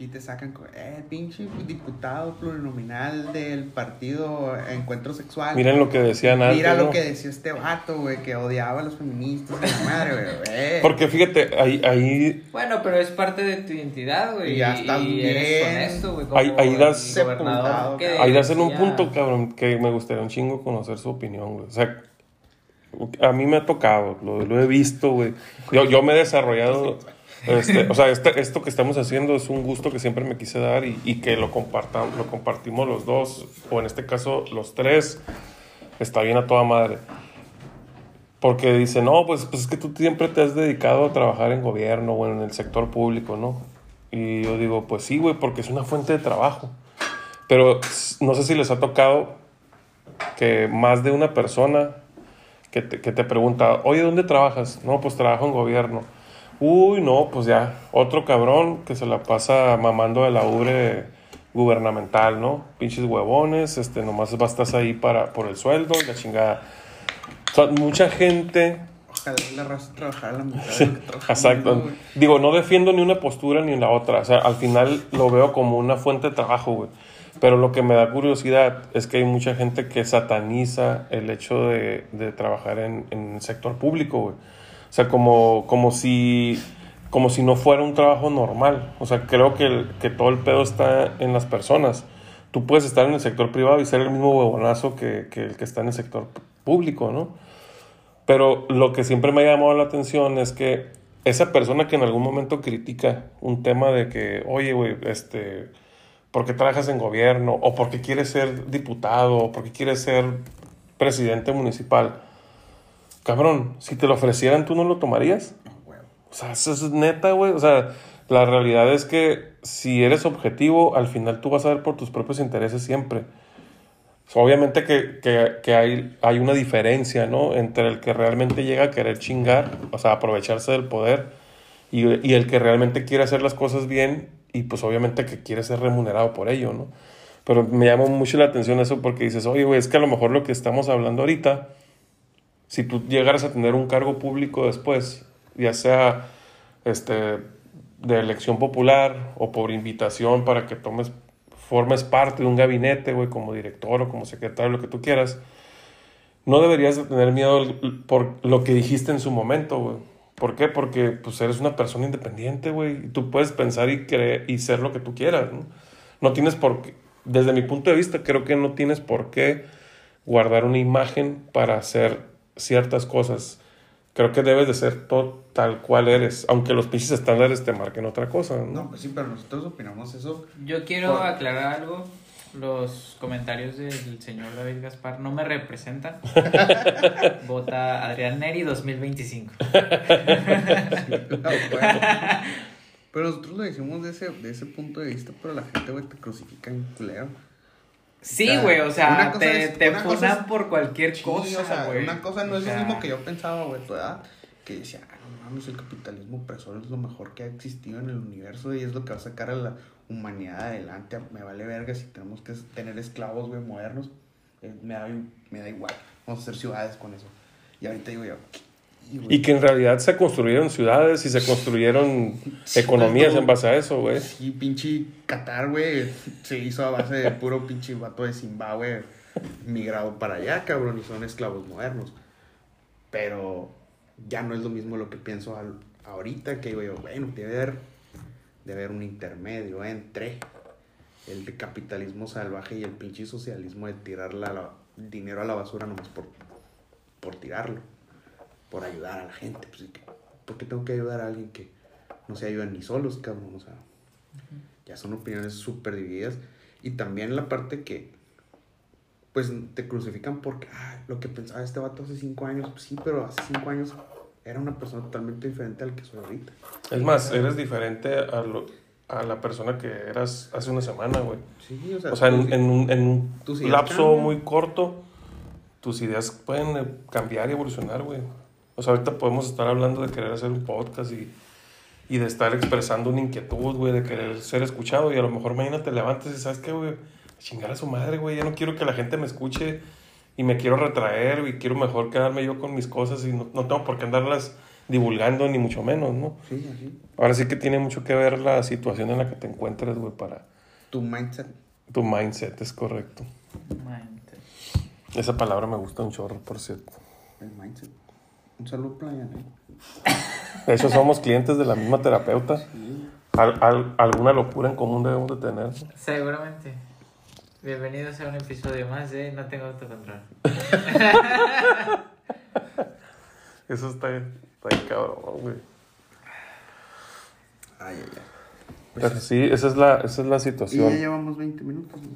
y te sacan con, eh, pinche diputado plurinominal del partido Encuentro Sexual. Miren lo que decían antes, Mira lo ¿no? que decía este vato, güey, que odiaba a los feministas y la madre, güey. *laughs* Porque fíjate, ahí, ahí Bueno, pero es parte de tu identidad, güey. Y ya estás y bien eres honesto, güey. como Ahí- ahí das-. Ahí das en un decía- punto, cabrón, que me gustaría un chingo conocer su opinión, güey. O sea, a mí me ha tocado, lo, lo he visto, güey. Yo, yo me he desarrollado, este, o sea, este- esto que estamos haciendo es un gusto que siempre me quise dar y, y que lo, compartamos, lo compartimos los dos, o en este caso los tres, está bien a toda madre. Porque dice, no, pues, pues es que tú siempre te has dedicado a trabajar en gobierno o en el sector público, ¿no? Y yo digo, pues sí, güey, porque es una fuente de trabajo. Pero no sé si les ha tocado que más de una persona que te, que te pregunta, oye, ¿dónde trabajas? No, pues trabajo en gobierno. Uy, no, pues ya, otro cabrón que se la pasa mamando de la ubre gubernamental, ¿no? Pinches huevones, este, nomás bastas ahí para, por el sueldo y la chingada. O sea, mucha gente Ojalá la raza trabajara la mitad de lo que trabajamos, Exacto. Digo, no defiendo ni una postura ni la otra. O sea, al final lo veo como una fuente de trabajo, güey. Pero lo que me da curiosidad es que hay mucha gente que sataniza el hecho de, de trabajar en, en el sector público, güey. O sea, como, como, si, como si no fuera un trabajo normal. O sea, creo que, que todo el pedo está en las personas. Tú puedes estar en el sector privado y ser el mismo huevonazo que, que el que está en el sector público, ¿no? Pero lo que siempre me ha llamado la atención es que esa persona que en algún momento critica un tema de que, oye, güey, este, ¿por qué trabajas en gobierno? ¿O por qué quieres ser diputado? ¿O por qué quieres ser presidente municipal? Cabrón, si te lo ofrecieran, ¿tú no lo tomarías? O sea, eso es neta, güey. O sea, la realidad es que si eres objetivo, al final tú vas a ver por tus propios intereses siempre. Obviamente que, que- hay, hay una diferencia, ¿no? Entre el que realmente llega a querer chingar, o sea, aprovecharse del poder, y, y el que realmente quiere hacer las cosas bien, y pues obviamente que quiere ser remunerado por ello, ¿no? Pero me llama mucho la atención eso porque dices, oye, güey, es que a lo mejor lo que estamos hablando ahorita, si tú llegaras a tener un cargo público después, ya sea este, de elección popular o por invitación para que tomes formes parte de un gabinete, güey, como director o como secretario, lo que tú quieras, no deberías de tener miedo por lo que dijiste en su momento, güey. ¿Por qué? Porque pues eres una persona independiente, güey. Y tú puedes pensar y creer y ser lo que tú quieras, ¿no? No tienes por qué, desde mi punto de vista, creo que no tienes por qué guardar una imagen para hacer ciertas cosas. Creo que debes de ser todo tal cual eres, aunque los pinches estándares te marquen otra cosa, ¿no? No, pues sí, pero nosotros opinamos eso. Yo quiero Por- aclarar algo. Los comentarios del señor David Gaspar no me representan. *laughs* Vota Adrián Neri 2025. No, bueno. *laughs* Pero nosotros lo decimos de ese, de ese punto de vista, pero la gente, güey, te crucifica en culero. Sí, güey, o sea, una cosa te, es- te una cosa funan es- por cualquier Sí, cosa, o sea, güey. una cosa no O es lo mismo que yo pensaba, güey, tu edad, que decía, ah, no mames, el capitalismo opresor es lo mejor que ha existido en el universo y es lo que va a sacar a la humanidad adelante. Me vale verga si tenemos que tener esclavos, güey, modernos. Eh, me, da, me da igual. Vamos a hacer ciudades con eso. Y ahorita digo yo, "Y, que en realidad se construyeron ciudades y se construyeron Sí, economías en base a eso, güey. Y pinche Qatar, güey, se hizo a base de puro pinche vato de Zimbabue migrado para allá, cabrón, y son esclavos modernos. Pero ya no es lo mismo lo que pienso al- ahorita, que digo yo, bueno, debe haber, debe haber un intermedio entre el de capitalismo salvaje y el pinche socialismo de tirar la, la- dinero a la basura nomás por, por tirarlo, por ayudar a la gente. Pues. ¿Por qué tengo que ayudar a alguien que no se ayudan ni solos, cabrón? O sea, ya son opiniones súper divididas. Y también la parte que, pues, te crucifican porque, ah, lo que pensaba este vato hace cinco años, pues sí, pero hace cinco años era una persona totalmente diferente al que soy ahorita. Es más, eres diferente a, lo- a la persona que eras hace una semana, güey. Sí, o sea, O sea, en, en un, en un lapso cambian. muy corto, tus ideas pueden cambiar y evolucionar, güey. O sea, ahorita podemos estar hablando de querer hacer un podcast y, y de estar expresando una inquietud, güey, de querer ser escuchado. Y a lo mejor mañana te levantes y sabes qué, güey, A chingar a su madre, güey. Ya no quiero que la gente me escuche y me quiero retraer y quiero mejor quedarme yo con mis cosas y no, no tengo por qué andarlas divulgando, ni mucho menos, ¿no? Sí, así. Ahora sí que tiene mucho que ver la situación en la que te encuentres, güey, para Tu mindset. tu mindset, es correcto. Mente. Esa palabra me gusta un chorro, por cierto. El mindset. Un saludo, playa, ¿eh? De hecho, somos clientes de la misma terapeuta. Al- al- alguna locura en común debemos de tener. Seguramente. Bienvenidos a un episodio más de No tengo autocontrol. *laughs* Eso está, está bien cabrón, güey. Ay, ay, ay. Pero sí, esa es la, esa es la Y ya situación. llevamos 20 minutos. ¿no?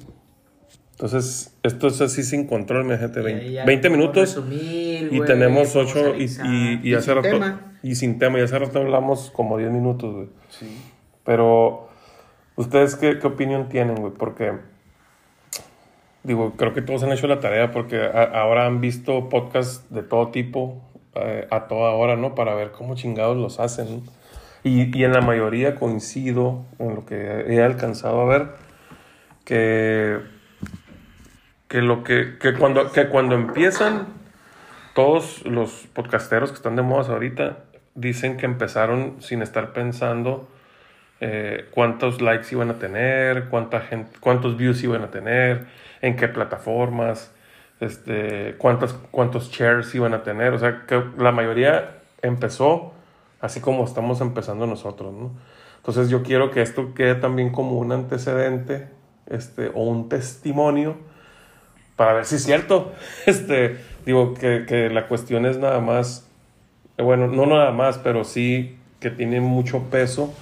Entonces, esto es así sin control, mi gente. Y ahí 20, ya 20 podemos minutos resumir, y güey, tenemos podemos 8 y, y, y Y hace sin rato. tema. Y sin tema, y hace rato hablamos como 10 minutos, güey. Sí. Pero, ¿ustedes qué, qué opinión tienen, güey? Porque, digo, creo que todos han hecho la tarea porque a- ahora han visto podcasts de todo tipo eh, a toda hora, ¿no? Para ver cómo chingados los hacen. ¿no? Y, y en la mayoría coincido en lo que he alcanzado a ver, que, que, lo que, que, cuando, que cuando empiezan todos los podcasteros que están de moda ahorita dicen que empezaron sin estar pensando eh, cuántos likes iban a tener, cuánta gente, cuántos views iban a tener, en qué plataformas, este, cuántos, cuántos shares iban a tener. O sea, que la mayoría empezó así como estamos empezando nosotros, ¿no? Entonces yo quiero que esto quede también como un antecedente este, o un testimonio para ver si es cierto. *laughs* Este, digo que, que la cuestión es nada más, bueno, no nada más, pero sí que tiene mucho peso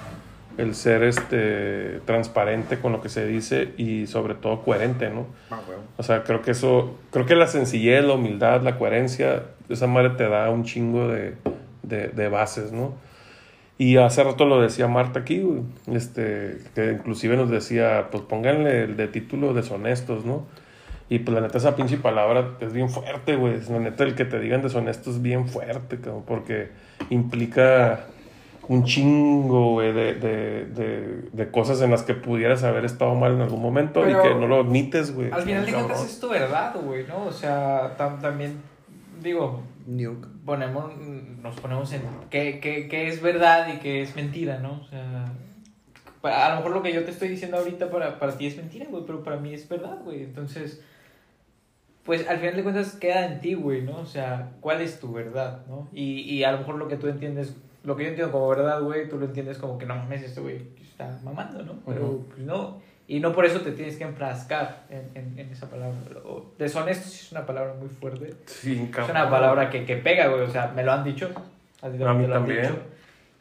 el ser este, transparente con lo que se dice y sobre todo coherente, ¿no? Ah, huevo. O sea, creo que eso, creo que la sencillez, la humildad, la coherencia, esa madre te da un chingo de, de, de bases, ¿no? Y hace rato lo decía Marta aquí, este, que inclusive nos decía, pues pónganle el de título deshonestos, ¿no? Y pues la neta esa pinche palabra es bien fuerte, güey. La neta el que te digan deshonesto es bien fuerte, cabrón, porque implica un chingo, güey, de, de, de, de cosas en las que pudieras haber estado mal en algún momento Pero y que no lo admites, güey. Al final de cuentas es tu verdad, güey, ¿no? O sea, tam- también, digo, ponemos, nos ponemos en qué, qué, qué es verdad y qué es mentira, ¿no? O sea, a lo mejor lo que yo te estoy diciendo ahorita para, para ti es mentira, güey, pero para mí es verdad, güey. Entonces, pues al final de cuentas queda en ti, güey, ¿no? O sea, ¿cuál es tu verdad, no? Y, y a lo mejor lo que tú entiendes, lo que yo entiendo como verdad, güey, tú lo entiendes como que no mames, este güey está mamando, ¿no? Pero Ujú. pues no. Y no por eso te tienes que enfrascar en, en, en esa palabra. O deshonesto sí es una palabra muy fuerte. Sí, Es una palabra que, que pega, güey. O sea, me lo han dicho. A, ti A mí lo han también. dicho.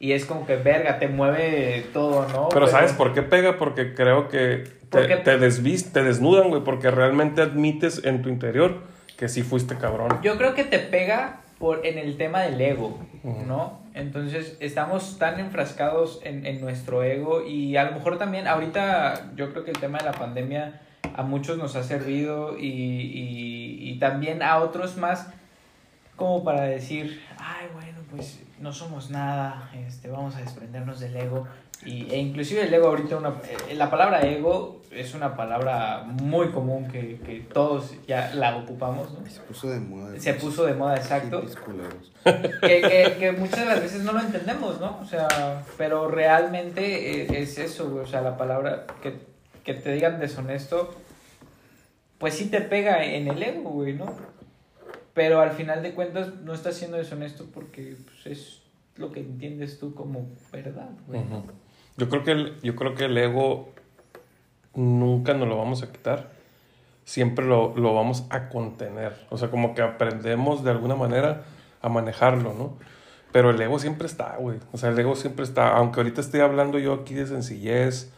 Y es como que, verga, te mueve todo, ¿no? Pero ¿sabes por qué pega? Porque creo que ¿Por te, te, desvis- te desnudan, güey, porque realmente admites en tu interior que sí fuiste cabrón. Yo creo que te pega por, en el tema del ego. ¿no? Entonces estamos tan enfrascados en, en nuestro ego y a lo mejor también ahorita yo creo que el tema de la pandemia a muchos nos ha servido y, y, y también a otros más como para decir, ay, bueno, pues no somos nada, este, vamos a desprendernos del ego. Y, e inclusive el ego ahorita, una, eh, la palabra ego es una palabra muy común que, que todos ya la ocupamos, ¿no? Se puso de moda. Se puso de moda, exacto. Que, que, que muchas de las veces no lo entendemos, ¿no? O sea, pero realmente eh, es eso, güey. O sea, la palabra que, que te digan deshonesto, pues sí te pega en el ego, güey, ¿no? Pero al final de cuentas no estás siendo deshonesto porque pues, es lo que entiendes tú como verdad, güey. Yo creo que el, yo creo que el ego nunca nos lo vamos a quitar. Siempre lo, lo vamos a contener. O sea, como que aprendemos de alguna manera a manejarlo, ¿no? Pero el ego siempre está, güey. O sea, el ego siempre está. Aunque ahorita estoy hablando yo aquí de sencillez,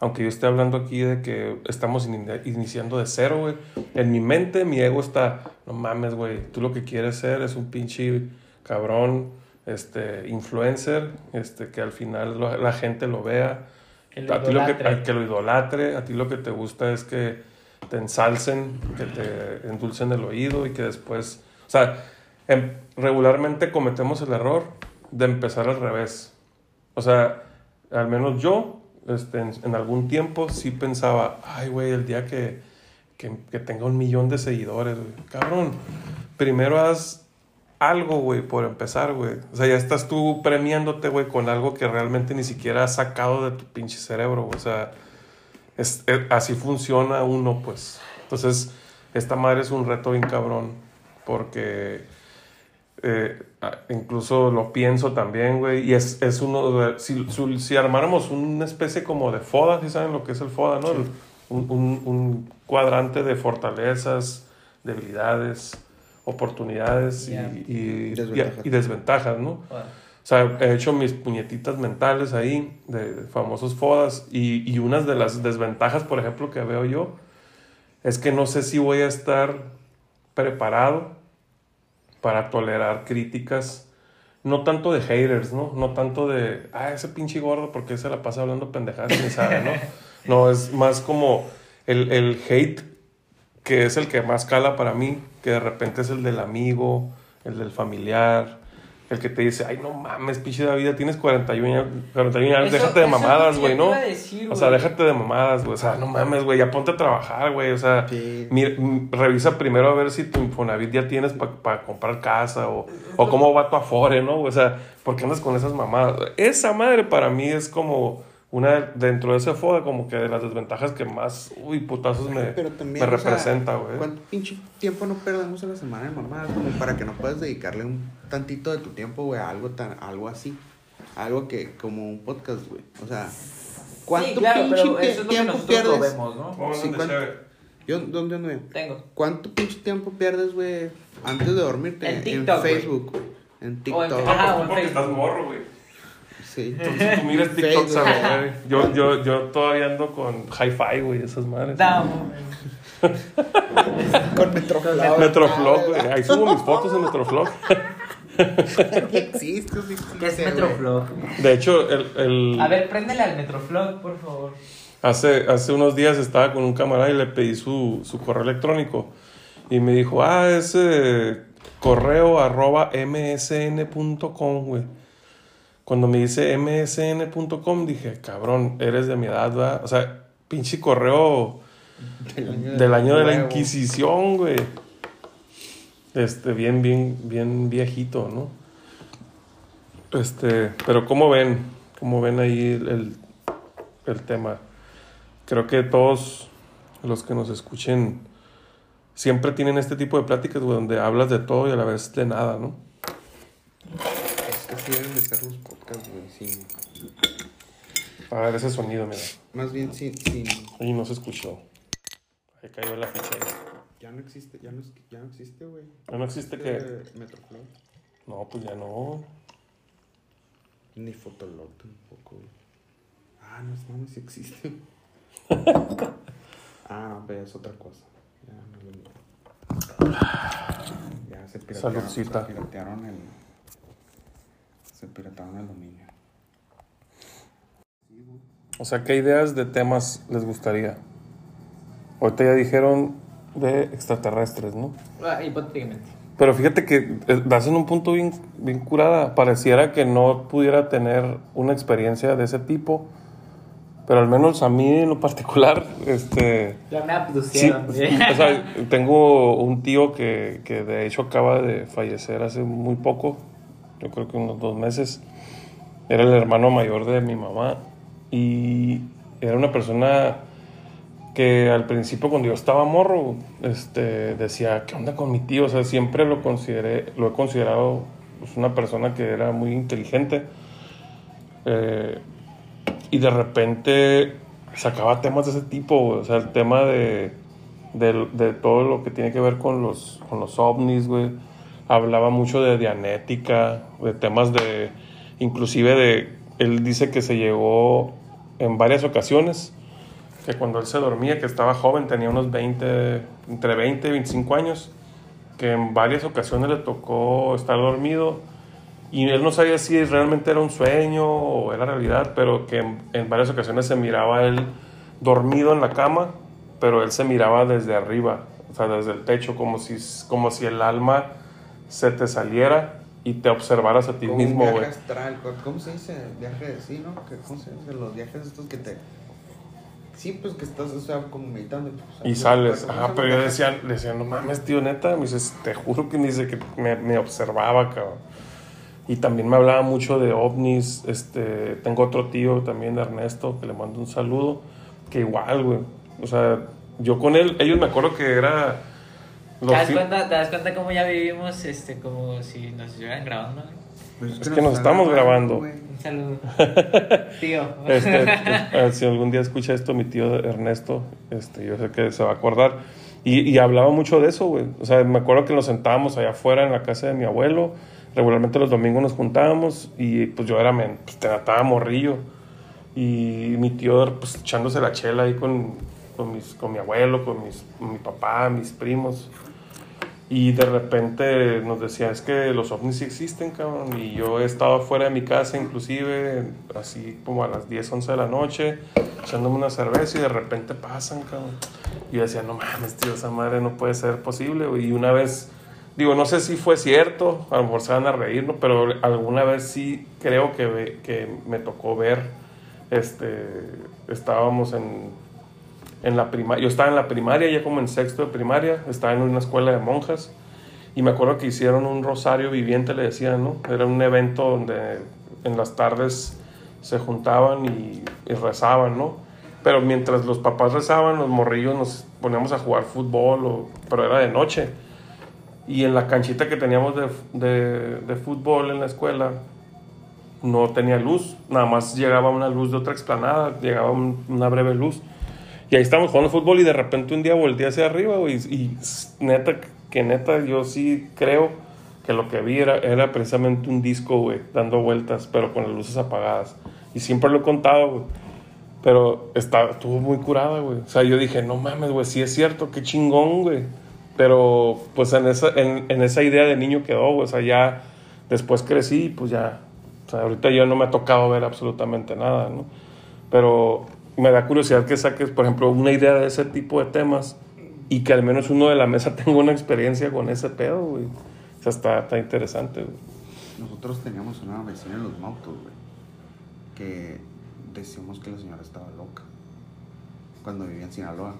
aunque yo esté hablando aquí de que estamos in- iniciando de cero, güey. En mi mente, mi ego está, no mames, güey. Tú lo que quieres ser es un pinche cabrón, este, influencer, este, que al final lo- la gente lo vea. Que lo a ti lo que, a- que lo idolatre, a ti lo que te gusta es que te ensalcen, que te endulcen el oído y que después, o sea, em- regularmente cometemos el error de empezar al revés. O sea, al menos yo, este, en, en algún tiempo sí pensaba, ay, güey, el día que, que, que tenga un millón de seguidores, güey. Cabrón, primero haz algo, güey, por empezar, güey. O sea, ya estás tú premiándote, güey, con algo que realmente ni siquiera has sacado de tu pinche cerebro, güey. O sea, es, es- así funciona uno, pues. Entonces, esta madre es un reto bien cabrón, porque eh, incluso lo pienso también, güey, y es, es uno, de- si, si armáramos una especie como de FODA, ¿sí saben lo que es el FODA, no? Un, un- un cuadrante de fortalezas, debilidades, oportunidades y- Ya. y, y- Desventajas. y desventajas, ¿no? Joder. O sea, he hecho mis puñetitas mentales ahí, de, de famosos fodas, y, y unas de las desventajas, por ejemplo, que veo yo, es que no sé si voy a estar preparado para tolerar críticas, no tanto de haters, ¿no? No tanto de, ah, ese pinche gordo, porque se la pasa hablando pendejadas y ni sabe, ¿no? No, es más como el, el hate, que es el que más cala para mí, que de repente es el del amigo, el del familiar, el que te dice, ay, no mames, pinche David, tienes 41 años, 41 años, Eso- déjate de mamadas, güey, ¿no? iba a decir, O sea, déjate de mamadas, güey. O sea, no mames, güey, ya ponte a trabajar, güey. O sea, Sí. mi- m- revisa primero a ver si tu Infonavit ya tienes para comprar casa o, o cómo va tu Afore, ¿no? O sea, ¿por qué andas con esas mamadas? Esa madre para mí es como una, dentro de ese FODA, como que de las desventajas que más, uy, putazos me, Pero también, me o sea, representa, güey. ¿Cuánto pinche tiempo no perdemos a la semana en mamadas? Como para que no puedas dedicarle un tantito de tu tiempo, güey, a algo, tan, algo así. Algo que, como un podcast, güey. O sea, ¿cuánto Sí, claro, pinche pero eso es lo que tiempo lo pierdes? vemos, ¿no? Sí, ¿cuánto? Yo, ¿Dónde ando? Tengo. ¿Cuánto pinche tiempo pierdes, güey, antes de dormirte? En TikTok, güey. Facebook, güey. En O en- TikTok. Ajá, o en porque Facebook. estás morro, güey. Sí. Entonces tú miras *laughs* TikTok, ¿sabes, güey. Yo, yo, yo todavía ando con hi-fi, güey, esas madres. No, *laughs* Con Metroflog. Metroflog, güey. Ahí subo mis fotos en Metroflog. *laughs* Existe, ¿Qué es. Metroflog? De hecho, el, el- A ver, préndele al Metroflog, por favor. hace, hace unos días estaba con un camarada y le pedí su, su correo electrónico. Y me dijo, ah, ese correo arroba msn.com, güey. Cuando me dice msn.com, dije, cabrón, eres de mi edad, ¿verdad? O sea, pinche correo Del año, del año de la. Inquisición, güey. Este, bien, bien, bien viejito, ¿no? Este, pero ¿cómo ven? ¿Cómo ven ahí el, el- tema. Creo que todos los que nos escuchen siempre tienen este tipo de pláticas, güey, donde hablas de todo y a la vez de nada, ¿no? Es que así deben de ser los podcasts, güey. Sin, A ver ese sonido, mira. más bien sin, sin. Y no se escuchó. Ahí cayó la ficha. ahí. Ya no existe, ya no, ya no existe, güey. Ya no existe que. Metroflow. No, pues ya no. Ni Fotolog tampoco, güey. Ah, no, no, sí existe. *laughs* ah, no, pero es otra cosa. Ya no lo. Ya se piratearon, Saludcita. se piratearon el. Se pirataron el dominio. O sea, ¿qué ideas de temas les gustaría? Ahorita ya dijeron de extraterrestres, ¿no? Ah, hipotéticamente. Pero fíjate que eh, das en un punto bien, bien curada. Pareciera que no pudiera tener una experiencia de ese tipo. Pero al menos a mí en lo particular, este... Ya me Sí, abducieron. o sea, tengo un tío que, que de hecho acaba de fallecer hace muy poco, yo creo que unos dos meses. Era el hermano mayor de mi mamá y era una persona que al principio cuando yo estaba morro, este, decía, ¿qué onda con mi tío? O sea, siempre lo consideré, lo he considerado pues, una persona que era muy inteligente. Eh, y de repente sacaba temas de ese tipo, o sea, el tema de, de, de todo lo que tiene que ver con los, con los ovnis, güey. Hablaba mucho de dianética, de temas de, inclusive de, él dice que se llegó en varias ocasiones, que cuando él se dormía, que estaba joven, tenía unos 20, entre 20 y 25 años, que en varias ocasiones le tocó estar dormido. Y él no sabía si realmente era un sueño o era realidad, pero que en, en varias ocasiones se miraba él dormido en la cama, pero él se miraba desde arriba, o sea, desde el techo, como si, como si el alma se te saliera y te observaras a ti Como mismo, güey. ¿cómo se dice? Viaje de sí, ¿no? ¿Cómo se dice? Los viajes estos que te... Sí, pues que estás, o sea, como meditando. pues, Y ¿cómo sales, ajá, pero yo decía, decía, no mames, tío, neta, me dices, te juro que me dice que me, me observaba, cabrón. Y también me hablaba mucho de ovnis, este, tengo otro tío también, Ernesto, que le mando un saludo, que igual, güey, o sea, yo con él, ellos me acuerdo que era... ¿Te das, cuenta, ¿Te das cuenta cómo ya vivimos este, como si nos estuvieran grabando? Pues Es que nos estamos grabando. güey. Un saludo. *laughs* Tío. Este, *laughs* eh, si algún día escucha esto mi tío Ernesto, este, yo sé que se va a acordar. Y, y hablaba mucho de eso, güey. O sea, me acuerdo que nos sentábamos allá afuera en la casa de mi abuelo. Regularmente los domingos nos juntábamos y pues yo era, men, pues, te estaba morrillo. Y mi tío, pues echándose la chela ahí con, con, mis, con mi abuelo, con mis, mi papá, mis primos. Y de repente nos decía, es que los ovnis sí existen, cabrón. Y yo he estado fuera de mi casa, inclusive, así como a las 10, 11 de la noche, echándome una cerveza y de repente pasan, cabrón. Y yo decía, no mames, tío, esa madre no puede ser posible. güey". Y una vez, digo, no sé si fue cierto, a lo mejor se van a reír, ¿no? Pero alguna vez sí creo que, que me tocó ver, este, estábamos en, en la primaria, yo estaba en la primaria, ya como en sexto de primaria, estaba en una escuela de monjas y me acuerdo que hicieron un rosario viviente, le decían, ¿no? Era un evento donde en las tardes se juntaban y, y rezaban, ¿no? Pero mientras los papás rezaban, los morrillos nos poníamos a jugar fútbol, o- pero era de noche. Y en la canchita que teníamos de, de, de fútbol en la escuela, no tenía luz, nada más llegaba una luz de otra explanada, llegaba un- una breve luz. Y ahí estábamos jugando fútbol y de repente un día volteé hacia arriba, güey. Y, neta, que neta, yo sí creo que lo que vi era, era precisamente un disco, güey, dando vueltas, pero con las luces apagadas. Y siempre lo he contado, güey. Pero estaba, estuvo muy curada, güey. O sea, yo dije, no mames, güey, sí es cierto, qué chingón, güey. Pero, pues en esa, en, en esa idea de niño quedó, güey. O sea, ya después crecí y pues ya. O sea, ahorita yo no me ha tocado ver absolutamente nada, ¿no? Pero me da curiosidad que saques, por ejemplo, una idea de ese tipo de temas y que al menos uno de la mesa *laughs* tenga una experiencia con ese pedo, güey. O sea, está, está interesante, güey. Nosotros teníamos una vecina en los Mautos, güey. Que decíamos que la señora estaba loca. Cuando vivía en Sinaloa.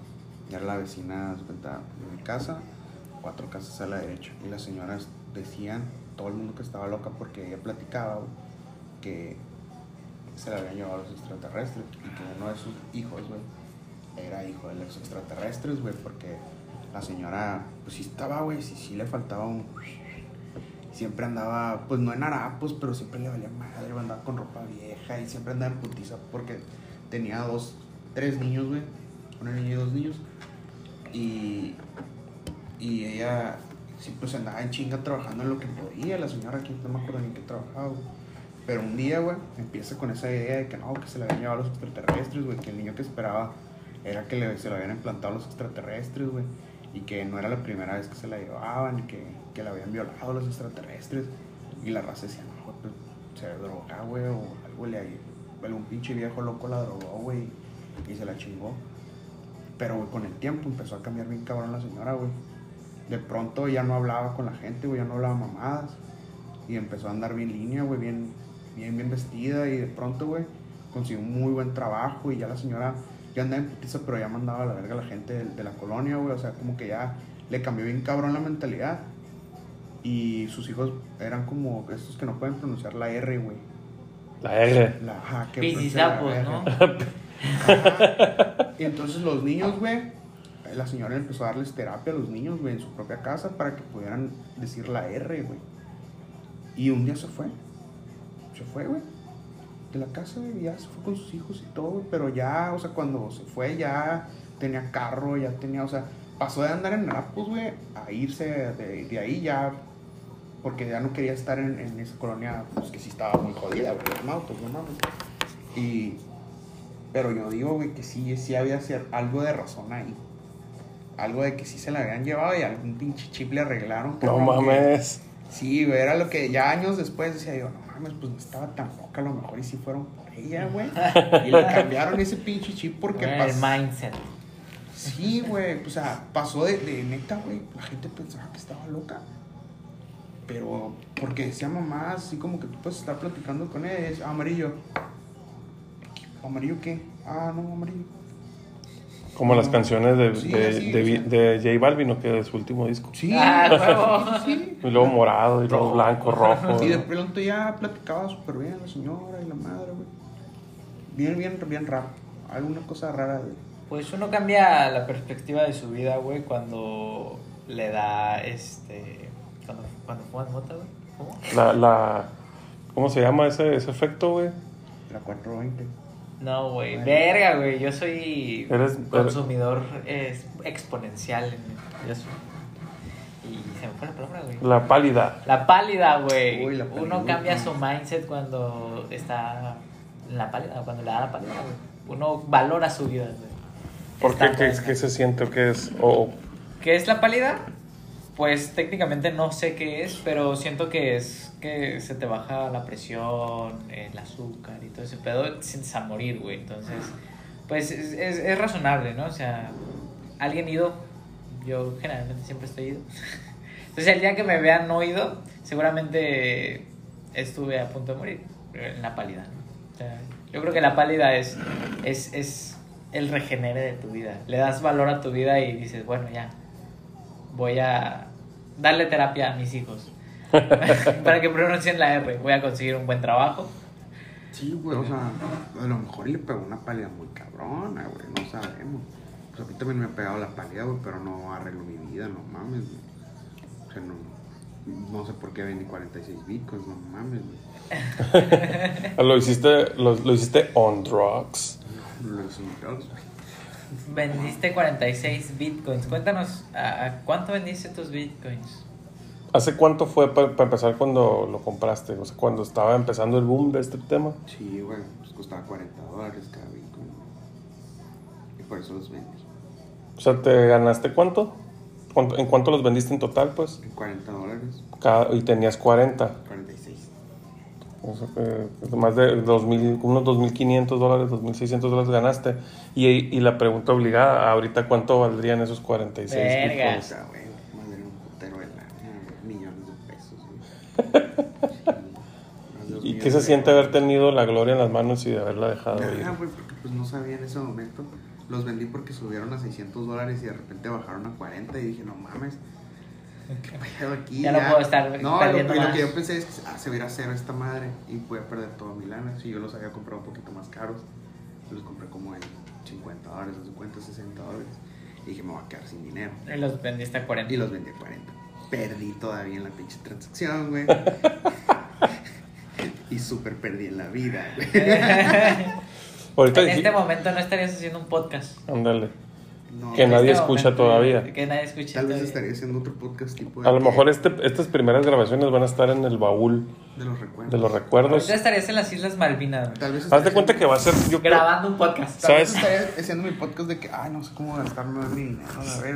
Y era la vecina, de mi casa, cuatro casas a la derecha. Y las señoras decían, todo el mundo que estaba loca porque ella platicaba, güey, que se la habían llevado los extraterrestres y que uno de sus hijos, güey, era hijo de los extraterrestres, güey, porque la señora, pues sí estaba, güey, sí, sí le faltaba un... Siempre andaba, pues no en harapos, pero siempre le valía madre, andaba con ropa vieja y siempre andaba en putiza porque tenía dos, tres niños, güey, una niña y dos niños. Y, y ella siempre pues andaba en chinga trabajando en lo que podía, la señora aquí no me acuerdo ni qué trabajaba, güey. Pero un día, güey, empieza con esa idea de que no, que se le habían llevado los extraterrestres, güey, que el niño que esperaba era que le, se lo habían implantado los extraterrestres, güey, y que no era la primera vez que se la llevaban, que, que la habían violado los extraterrestres. Y la raza decía, no, pues se droga, güey, o algo le algún pinche viejo loco la drogó, güey, y se la chingó. Pero, güey, con el tiempo empezó a cambiar bien cabrón la señora, güey. De pronto ya no hablaba con la gente, güey, ya no hablaba mamadas. Y empezó a andar bien línea, güey, bien, bien, bien vestida. Y de pronto, güey, consiguió un muy buen trabajo. Y ya la señora ya andaba en putiza, pero ya mandaba a la verga a la gente de, de la colonia, güey. O sea, como que ya le cambió bien cabrón la mentalidad. Y sus hijos eran como estos que no pueden pronunciar la R, güey. La R. La, ajá, que Pisisapos, ¿no? Ajá. Y entonces los niños, güey, la señora empezó a darles terapia a los niños, güey, en su propia casa para que pudieran decir la R, güey. Y un día se fue. Se fue, güey. De la casa, güey, ya se fue con sus hijos y todo, güey. Pero ya, o sea, cuando se fue, ya tenía carro, ya tenía, o sea, pasó de andar en Napos, güey, a irse de, de ahí ya. Porque ya no quería estar en, en esa colonia, pues que sí estaba muy jodida, güey, los autos, no mames. Y. Pero yo digo, güey, que sí, sí había algo de razón ahí. Algo de que sí se la habían llevado y algún pinche chip le arreglaron. No que- mames. Sí, güey, era lo que ya años después decía yo, no mames, pues no estaba tan loca, a lo mejor y sí fueron por ella, güey. *laughs* Y le cambiaron ese pinche chip porque el pasó. mindset. Sí, güey, o sea, pasó de, de neta, güey, la gente pensaba que estaba loca. Pero porque decía mamá, así como que tú puedes estar platicando con es "Ah, amarillo. ¿Amarillo qué? Ah, no, amarillo. Como las canciones de, Sí, de, sí, de, sí. de J Balvin, ¿no? que de su último disco. Sí, Ah, *laughs* sí, Y luego morado, y luego blanco, rojo. Y de pronto ya platicaba súper bien la señora y la madre, güey. Bien, bien, bien raro. Alguna cosa rara de... Pues uno cambia la perspectiva de su vida, güey, cuando le da este. Cuando, cuando fumas mota, güey. ¿Cómo? La, la, ¿Cómo se llama ese, ese efecto, güey? La 420. No, güey. Verga, güey. Yo soy Eres- consumidor eh, exponencial en eso. Y se me fue la palabra, güey. La pálida. La pálida, güey. Uy, la Uno pálida. cambia su mindset cuando está en la pálida, cuando le da la pálida, güey. Uno valora su vida, güey. ¿Por qué? Está ¿Qué, buena. qué se siente o qué es? O ¿Qué es la pálida? Pues técnicamente no sé qué es, pero siento que es que se te baja la presión, el azúcar y todo ese pedo, te sientes a morir, güey. Entonces, pues es, es, es razonable, ¿no? O sea, alguien ido, yo generalmente siempre estoy ido. *laughs* Entonces, el día que me vean no ido, seguramente estuve a punto de morir en la pálida, ¿no? O sea, yo creo que la pálida es, es, es el regenere de tu vida. Le das valor a tu vida y dices, bueno, ya, voy a darle terapia a mis hijos. *laughs* Para que pronuncien la R. Voy a conseguir un buen trabajo. Sí, güey, o sea, a lo mejor le pegó una pálida muy cabrona, güey, no sabemos. Pues a mí también me ha pegado la pálida, güey, pero no arreglo mi vida, no mames, güey. O sea, no, no sé por qué vendí 46 bitcoins, no mames, güey. *laughs* lo hiciste, lo, lo hiciste on drugs. Los ingenieros, güey. Vendiste 46 bitcoins. Cuéntanos, ¿a, cuánto vendiste tus bitcoins? ¿Hace cuánto fue para empezar cuando lo compraste? O sea, cuando estaba empezando el boom de este tema. Sí, güey, pues costaba 40 dólares cada bitcoin. Y por eso los vendí. O sea, ¿te ganaste cuánto? ¿Cuánto- ¿En cuánto los vendiste en total, pues? En 40 dólares, Cada- y tenías 40. 46. Más de 2000, unos 2.500 dólares, 2.600 dólares ganaste. Y, y la pregunta obligada, ahorita, ¿cuánto valdrían esos 46 Verga. De dos *laughs* ¿Y qué se siente haber tenido la gloria en las manos y de haberla dejado ir? Güey, porque pues no sabía en ese momento. Los vendí porque subieron a 600 dólares y de repente bajaron a 40 y dije, no mames. Aquí Ya no puedo estar No, lo, perdiendo y lo más. que yo pensé es que ah, se va a ir a cero esta madre y voy a perder toda mi lana. Si yo los había comprado un poquito más caros, los compré como en 50 dólares, 50, 60 dólares. Y dije, me voy a quedar sin dinero. Y los vendiste a 40. Y los vendí a 40. Perdí todavía en la pinche transacción, güey. *laughs* y súper perdí en la vida, güey. *laughs* En este momento no estarías haciendo un podcast. Ándale. No, Que nadie este escucha momento, todavía. Que nadie escucha Tal vez todavía. estaría haciendo otro podcast tipo A lo de- mejor este, estas primeras grabaciones van a estar en el baúl de los recuerdos. de los recuerdos. Ahorita estarías en las Islas Malvinas. Tal vez Haz de cuenta que va a ser. Yo Grabando un podcast. Tal vez ¿Sabes? estaría haciendo mi podcast de que, ay, no sé cómo gastarme mi dinero,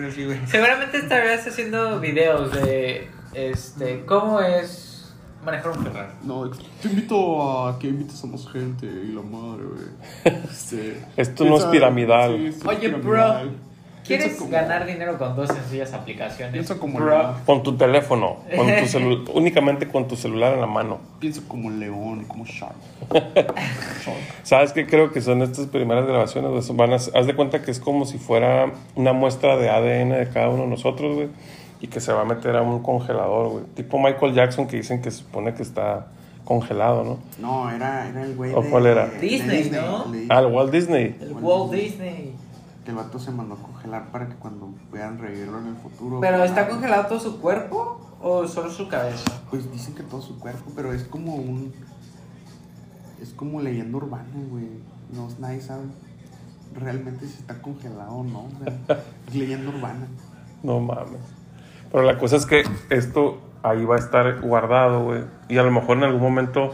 así, güey. Seguramente estarías haciendo videos de este cómo es manejar un Ferrari. No, te invito a que invites a más gente y la madre, güey. *laughs* Este, Esto no es piramidal. sí, esto es Oye, bro. ¿Quieres como- ganar dinero con dos sencillas aplicaciones? Piensa como león. Con tu teléfono, con tu celu- *laughs* únicamente con tu celular en la mano. Piensa como león, como shark. *laughs* ¿Sabes qué creo que son estas primeras grabaciones? Van a, haz de cuenta que es como si fuera una muestra de ADN de cada uno de nosotros, güey. Y que se va a meter a un congelador, güey. Tipo Michael Jackson que dicen que se supone que está congelado, ¿no? No, era, era el güey ¿O de- cuál era? de Disney, ¿no? Le- Ah, el Walt Disney. El Walt Disney. Que el vato se mandó a congelar para que cuando puedan revivirlo en el futuro. ¿Pero está congelado todo su cuerpo o solo su cabeza? Pues dicen que todo su cuerpo, pero es como un. Es como leyenda urbana, güey. No, nadie sabe realmente si está congelado o no. o sea, es leyenda urbana. No mames. Pero la cosa es que esto ahí va a estar guardado, güey. Y a lo mejor en algún momento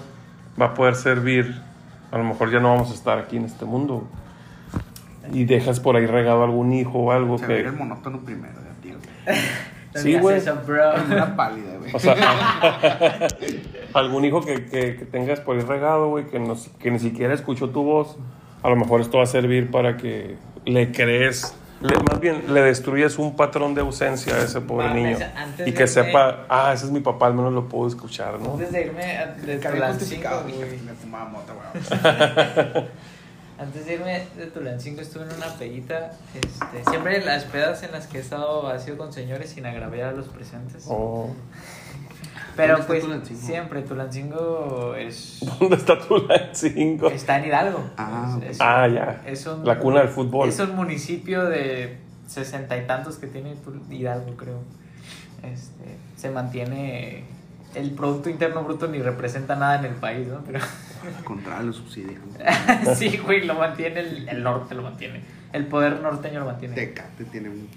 va a poder servir. A lo mejor ya no vamos a estar aquí en este mundo. Y dejas por ahí regado algún hijo o algo Se que. el monótono primero, tío. *laughs* Sí, güey. Una pálida, güey. O sea, *laughs* algún hijo que, que- que tengas por ahí regado, güey, que, no, que ni siquiera escuchó tu voz. A lo mejor esto va a servir para que le crees. le- más bien, le destruyes un patrón de ausencia a ese pobre niño. Y que irme- sepa, ah, ese es mi papá, al menos lo puedo escuchar, ¿no? Antes de irme a- de Carga Tulancingo, justificado, güey. dije, me fumaba mota, güey. *laughs* Antes de irme de Tulancingo estuve en una pedita. Este, siempre las pedas en las que he estado ha sido con señores sin agraviar a los presentes. Oh. Pero ¿Dónde está pues Tulancingo? siempre Tulancingo es ¿Dónde está tu 5? está en Hidalgo. Ah, Es- es- Ah, ya. es un- La cuna del fútbol. Es un municipio de sesenta y tantos que tiene Hidalgo, creo. Este, se mantiene el Producto Interno Bruto ni representa nada en el país, ¿no? Pero Al contrario, lo subsidian. *laughs* sí, güey, lo mantiene el, el norte, lo mantiene. El poder norteño lo mantiene. Tecate tiene un.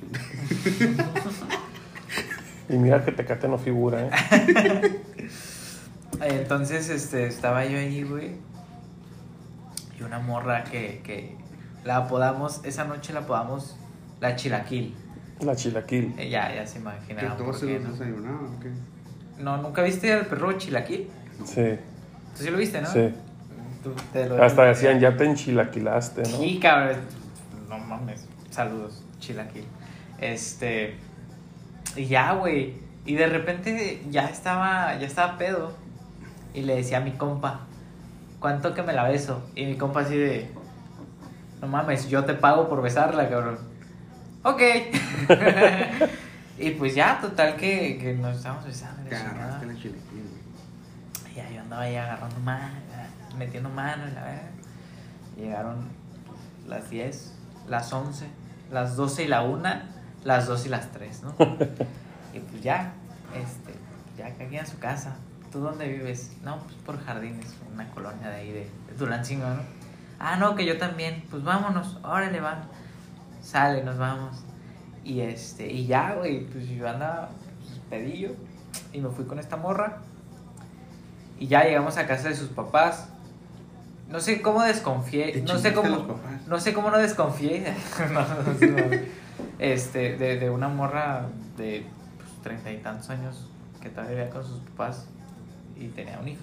Y mira que Tecate no figura, ¿eh? *laughs* Entonces, este, estaba yo ahí, güey. Y una morra que, que la apodamos, esa noche la apodamos la Chilaquil. La chilaquil. Eh, ya, ya se ¿Que imaginarán todos se los ¿no? desayunaban o qué? No, ¿nunca viste al perro Chilaquil? Sí, Tú sí lo viste, ¿no? sí. Tú te lo- Hasta decían, ya te enchilaquilaste, ¿no? Sí, cabrón. No mames. Saludos, Chilaquil. Este. Y ya, güey. Y de repente ya estaba, ya estaba pedo. Y le decía a mi compa, ¿cuánto que me la beso? Y mi compa así de. No mames, yo te pago por besarla, cabrón. Ok. *laughs* *laughs* y pues ya, total que, que nos estábamos besando. y Te la chingada. agarraste la chilequín, güey. Y ya yo andaba ahí agarrando mano, metiendo mano y la verdad. Llegaron las 10, las 11, las 12 y la 1, las 2 y las 3, ¿no? *laughs* y pues ya, este, ya cagué a su casa. ¿Tú dónde vives? No, pues por Jardines, una colonia de ahí de, de Tulancingo, ¿no? Ah, no, que yo también. Pues vámonos, órale, va. Sale, nos vamos. Y este, y ya, güey, pues yo andaba pues, pedillo y me fui con esta morra. Y ya llegamos a casa de sus papás. No sé cómo desconfié. No sé cómo. No sé cómo no desconfié. *laughs* No, no, este, de, de una morra de pues, treinta y tantos años que todavía vivía con sus papás y tenía un hijo.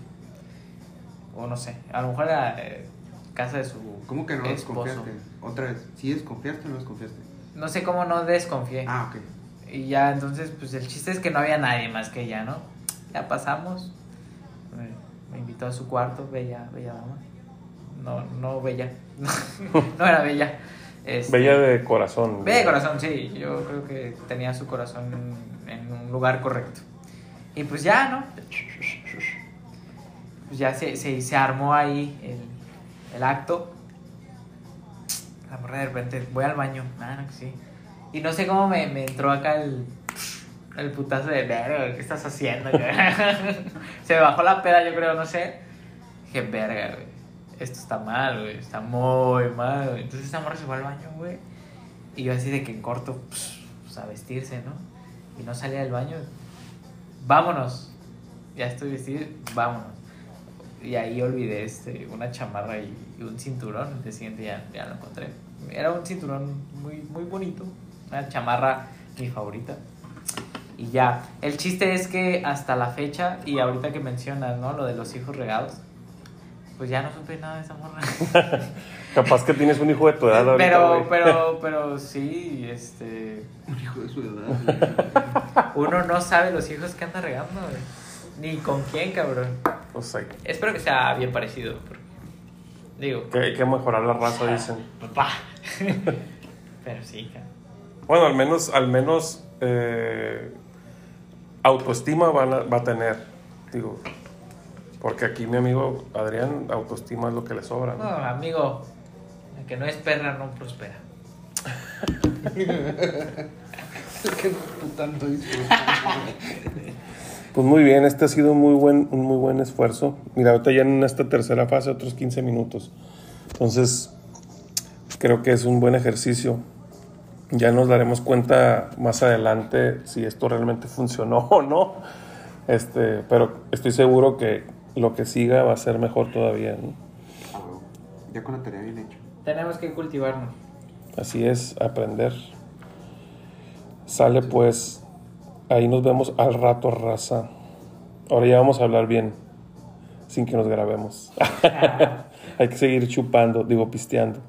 O no sé, a lo mejor era eh, casa de su ¿Cómo que no esposo. desconfiaste? Otra vez. ¿Sí desconfiaste o no desconfiaste? No sé cómo no desconfié. Ah, ok. Y ya, entonces, pues el chiste es que no había nadie más que ella, ¿no? Ya pasamos. Me, me invitó a su cuarto, bella, bella dama. No, no bella. *laughs* no era bella. Este, Bella de corazón. Bella de corazón, sí. Yo creo que tenía su corazón en un lugar correcto. Y pues ya, ¿no? Pues ya se, se, se armó ahí el, el acto. La morra de repente, voy al baño. Ah, no, que sí. Y no sé cómo me, me entró acá el, el putazo de verga, ¿qué estás haciendo? güey?" *laughs* se me bajó la peda, yo creo, no sé. Dije, verga, güey. Esto está mal, güey. Está muy mal, güey. Entonces esta morra se fue al baño, güey. Y yo así de que en corto, pues, pues, a vestirse, ¿no? Y no salía del baño. Vámonos. Ya estoy vestido, vámonos. Y ahí olvidé este, una chamarra y, un cinturón. El siguiente ya, ya lo encontré. Era un cinturón muy, muy bonito. Una chamarra mi favorita. Y ya. El chiste es que hasta la fecha, y ahorita que mencionas, ¿no? Lo de los hijos regados. Pues ya no supe nada de esa morra. *laughs* Capaz que tienes un hijo de tu edad ahorita, pero, pero, pero sí, este. Un hijo de su edad. *laughs* Uno no sabe los hijos que anda regando, güey. Ni con quién, cabrón. O sea, Espero que sea bien parecido. porque- Digo, que hay que mejorar la raza, dicen. papá. *laughs* Pero sí, cabrón. Bueno, al menos, al menos eh, autoestima van a- va a tener. Digo, porque aquí mi amigo Adrián, autoestima es lo que le sobra. No, ¿no? amigo, el que no es perra no prospera. *laughs* Pues muy bien, este ha sido un muy buen, un muy buen esfuerzo. Mira, ahorita ya en esta tercera fase otros 15 minutos. Entonces, creo que es un buen ejercicio. Ya nos daremos cuenta más adelante si esto realmente funcionó *laughs* o no. Este, pero estoy seguro que lo que siga va a ser mejor todavía. ¿no? Ya con la tarea bien hecha. Tenemos que cultivarnos. Así es, aprender. Sale pues, ahí nos vemos al rato, raza. Ahora ya vamos a hablar bien, sin que nos grabemos. *laughs* Hay que seguir chupando, digo, pisteando.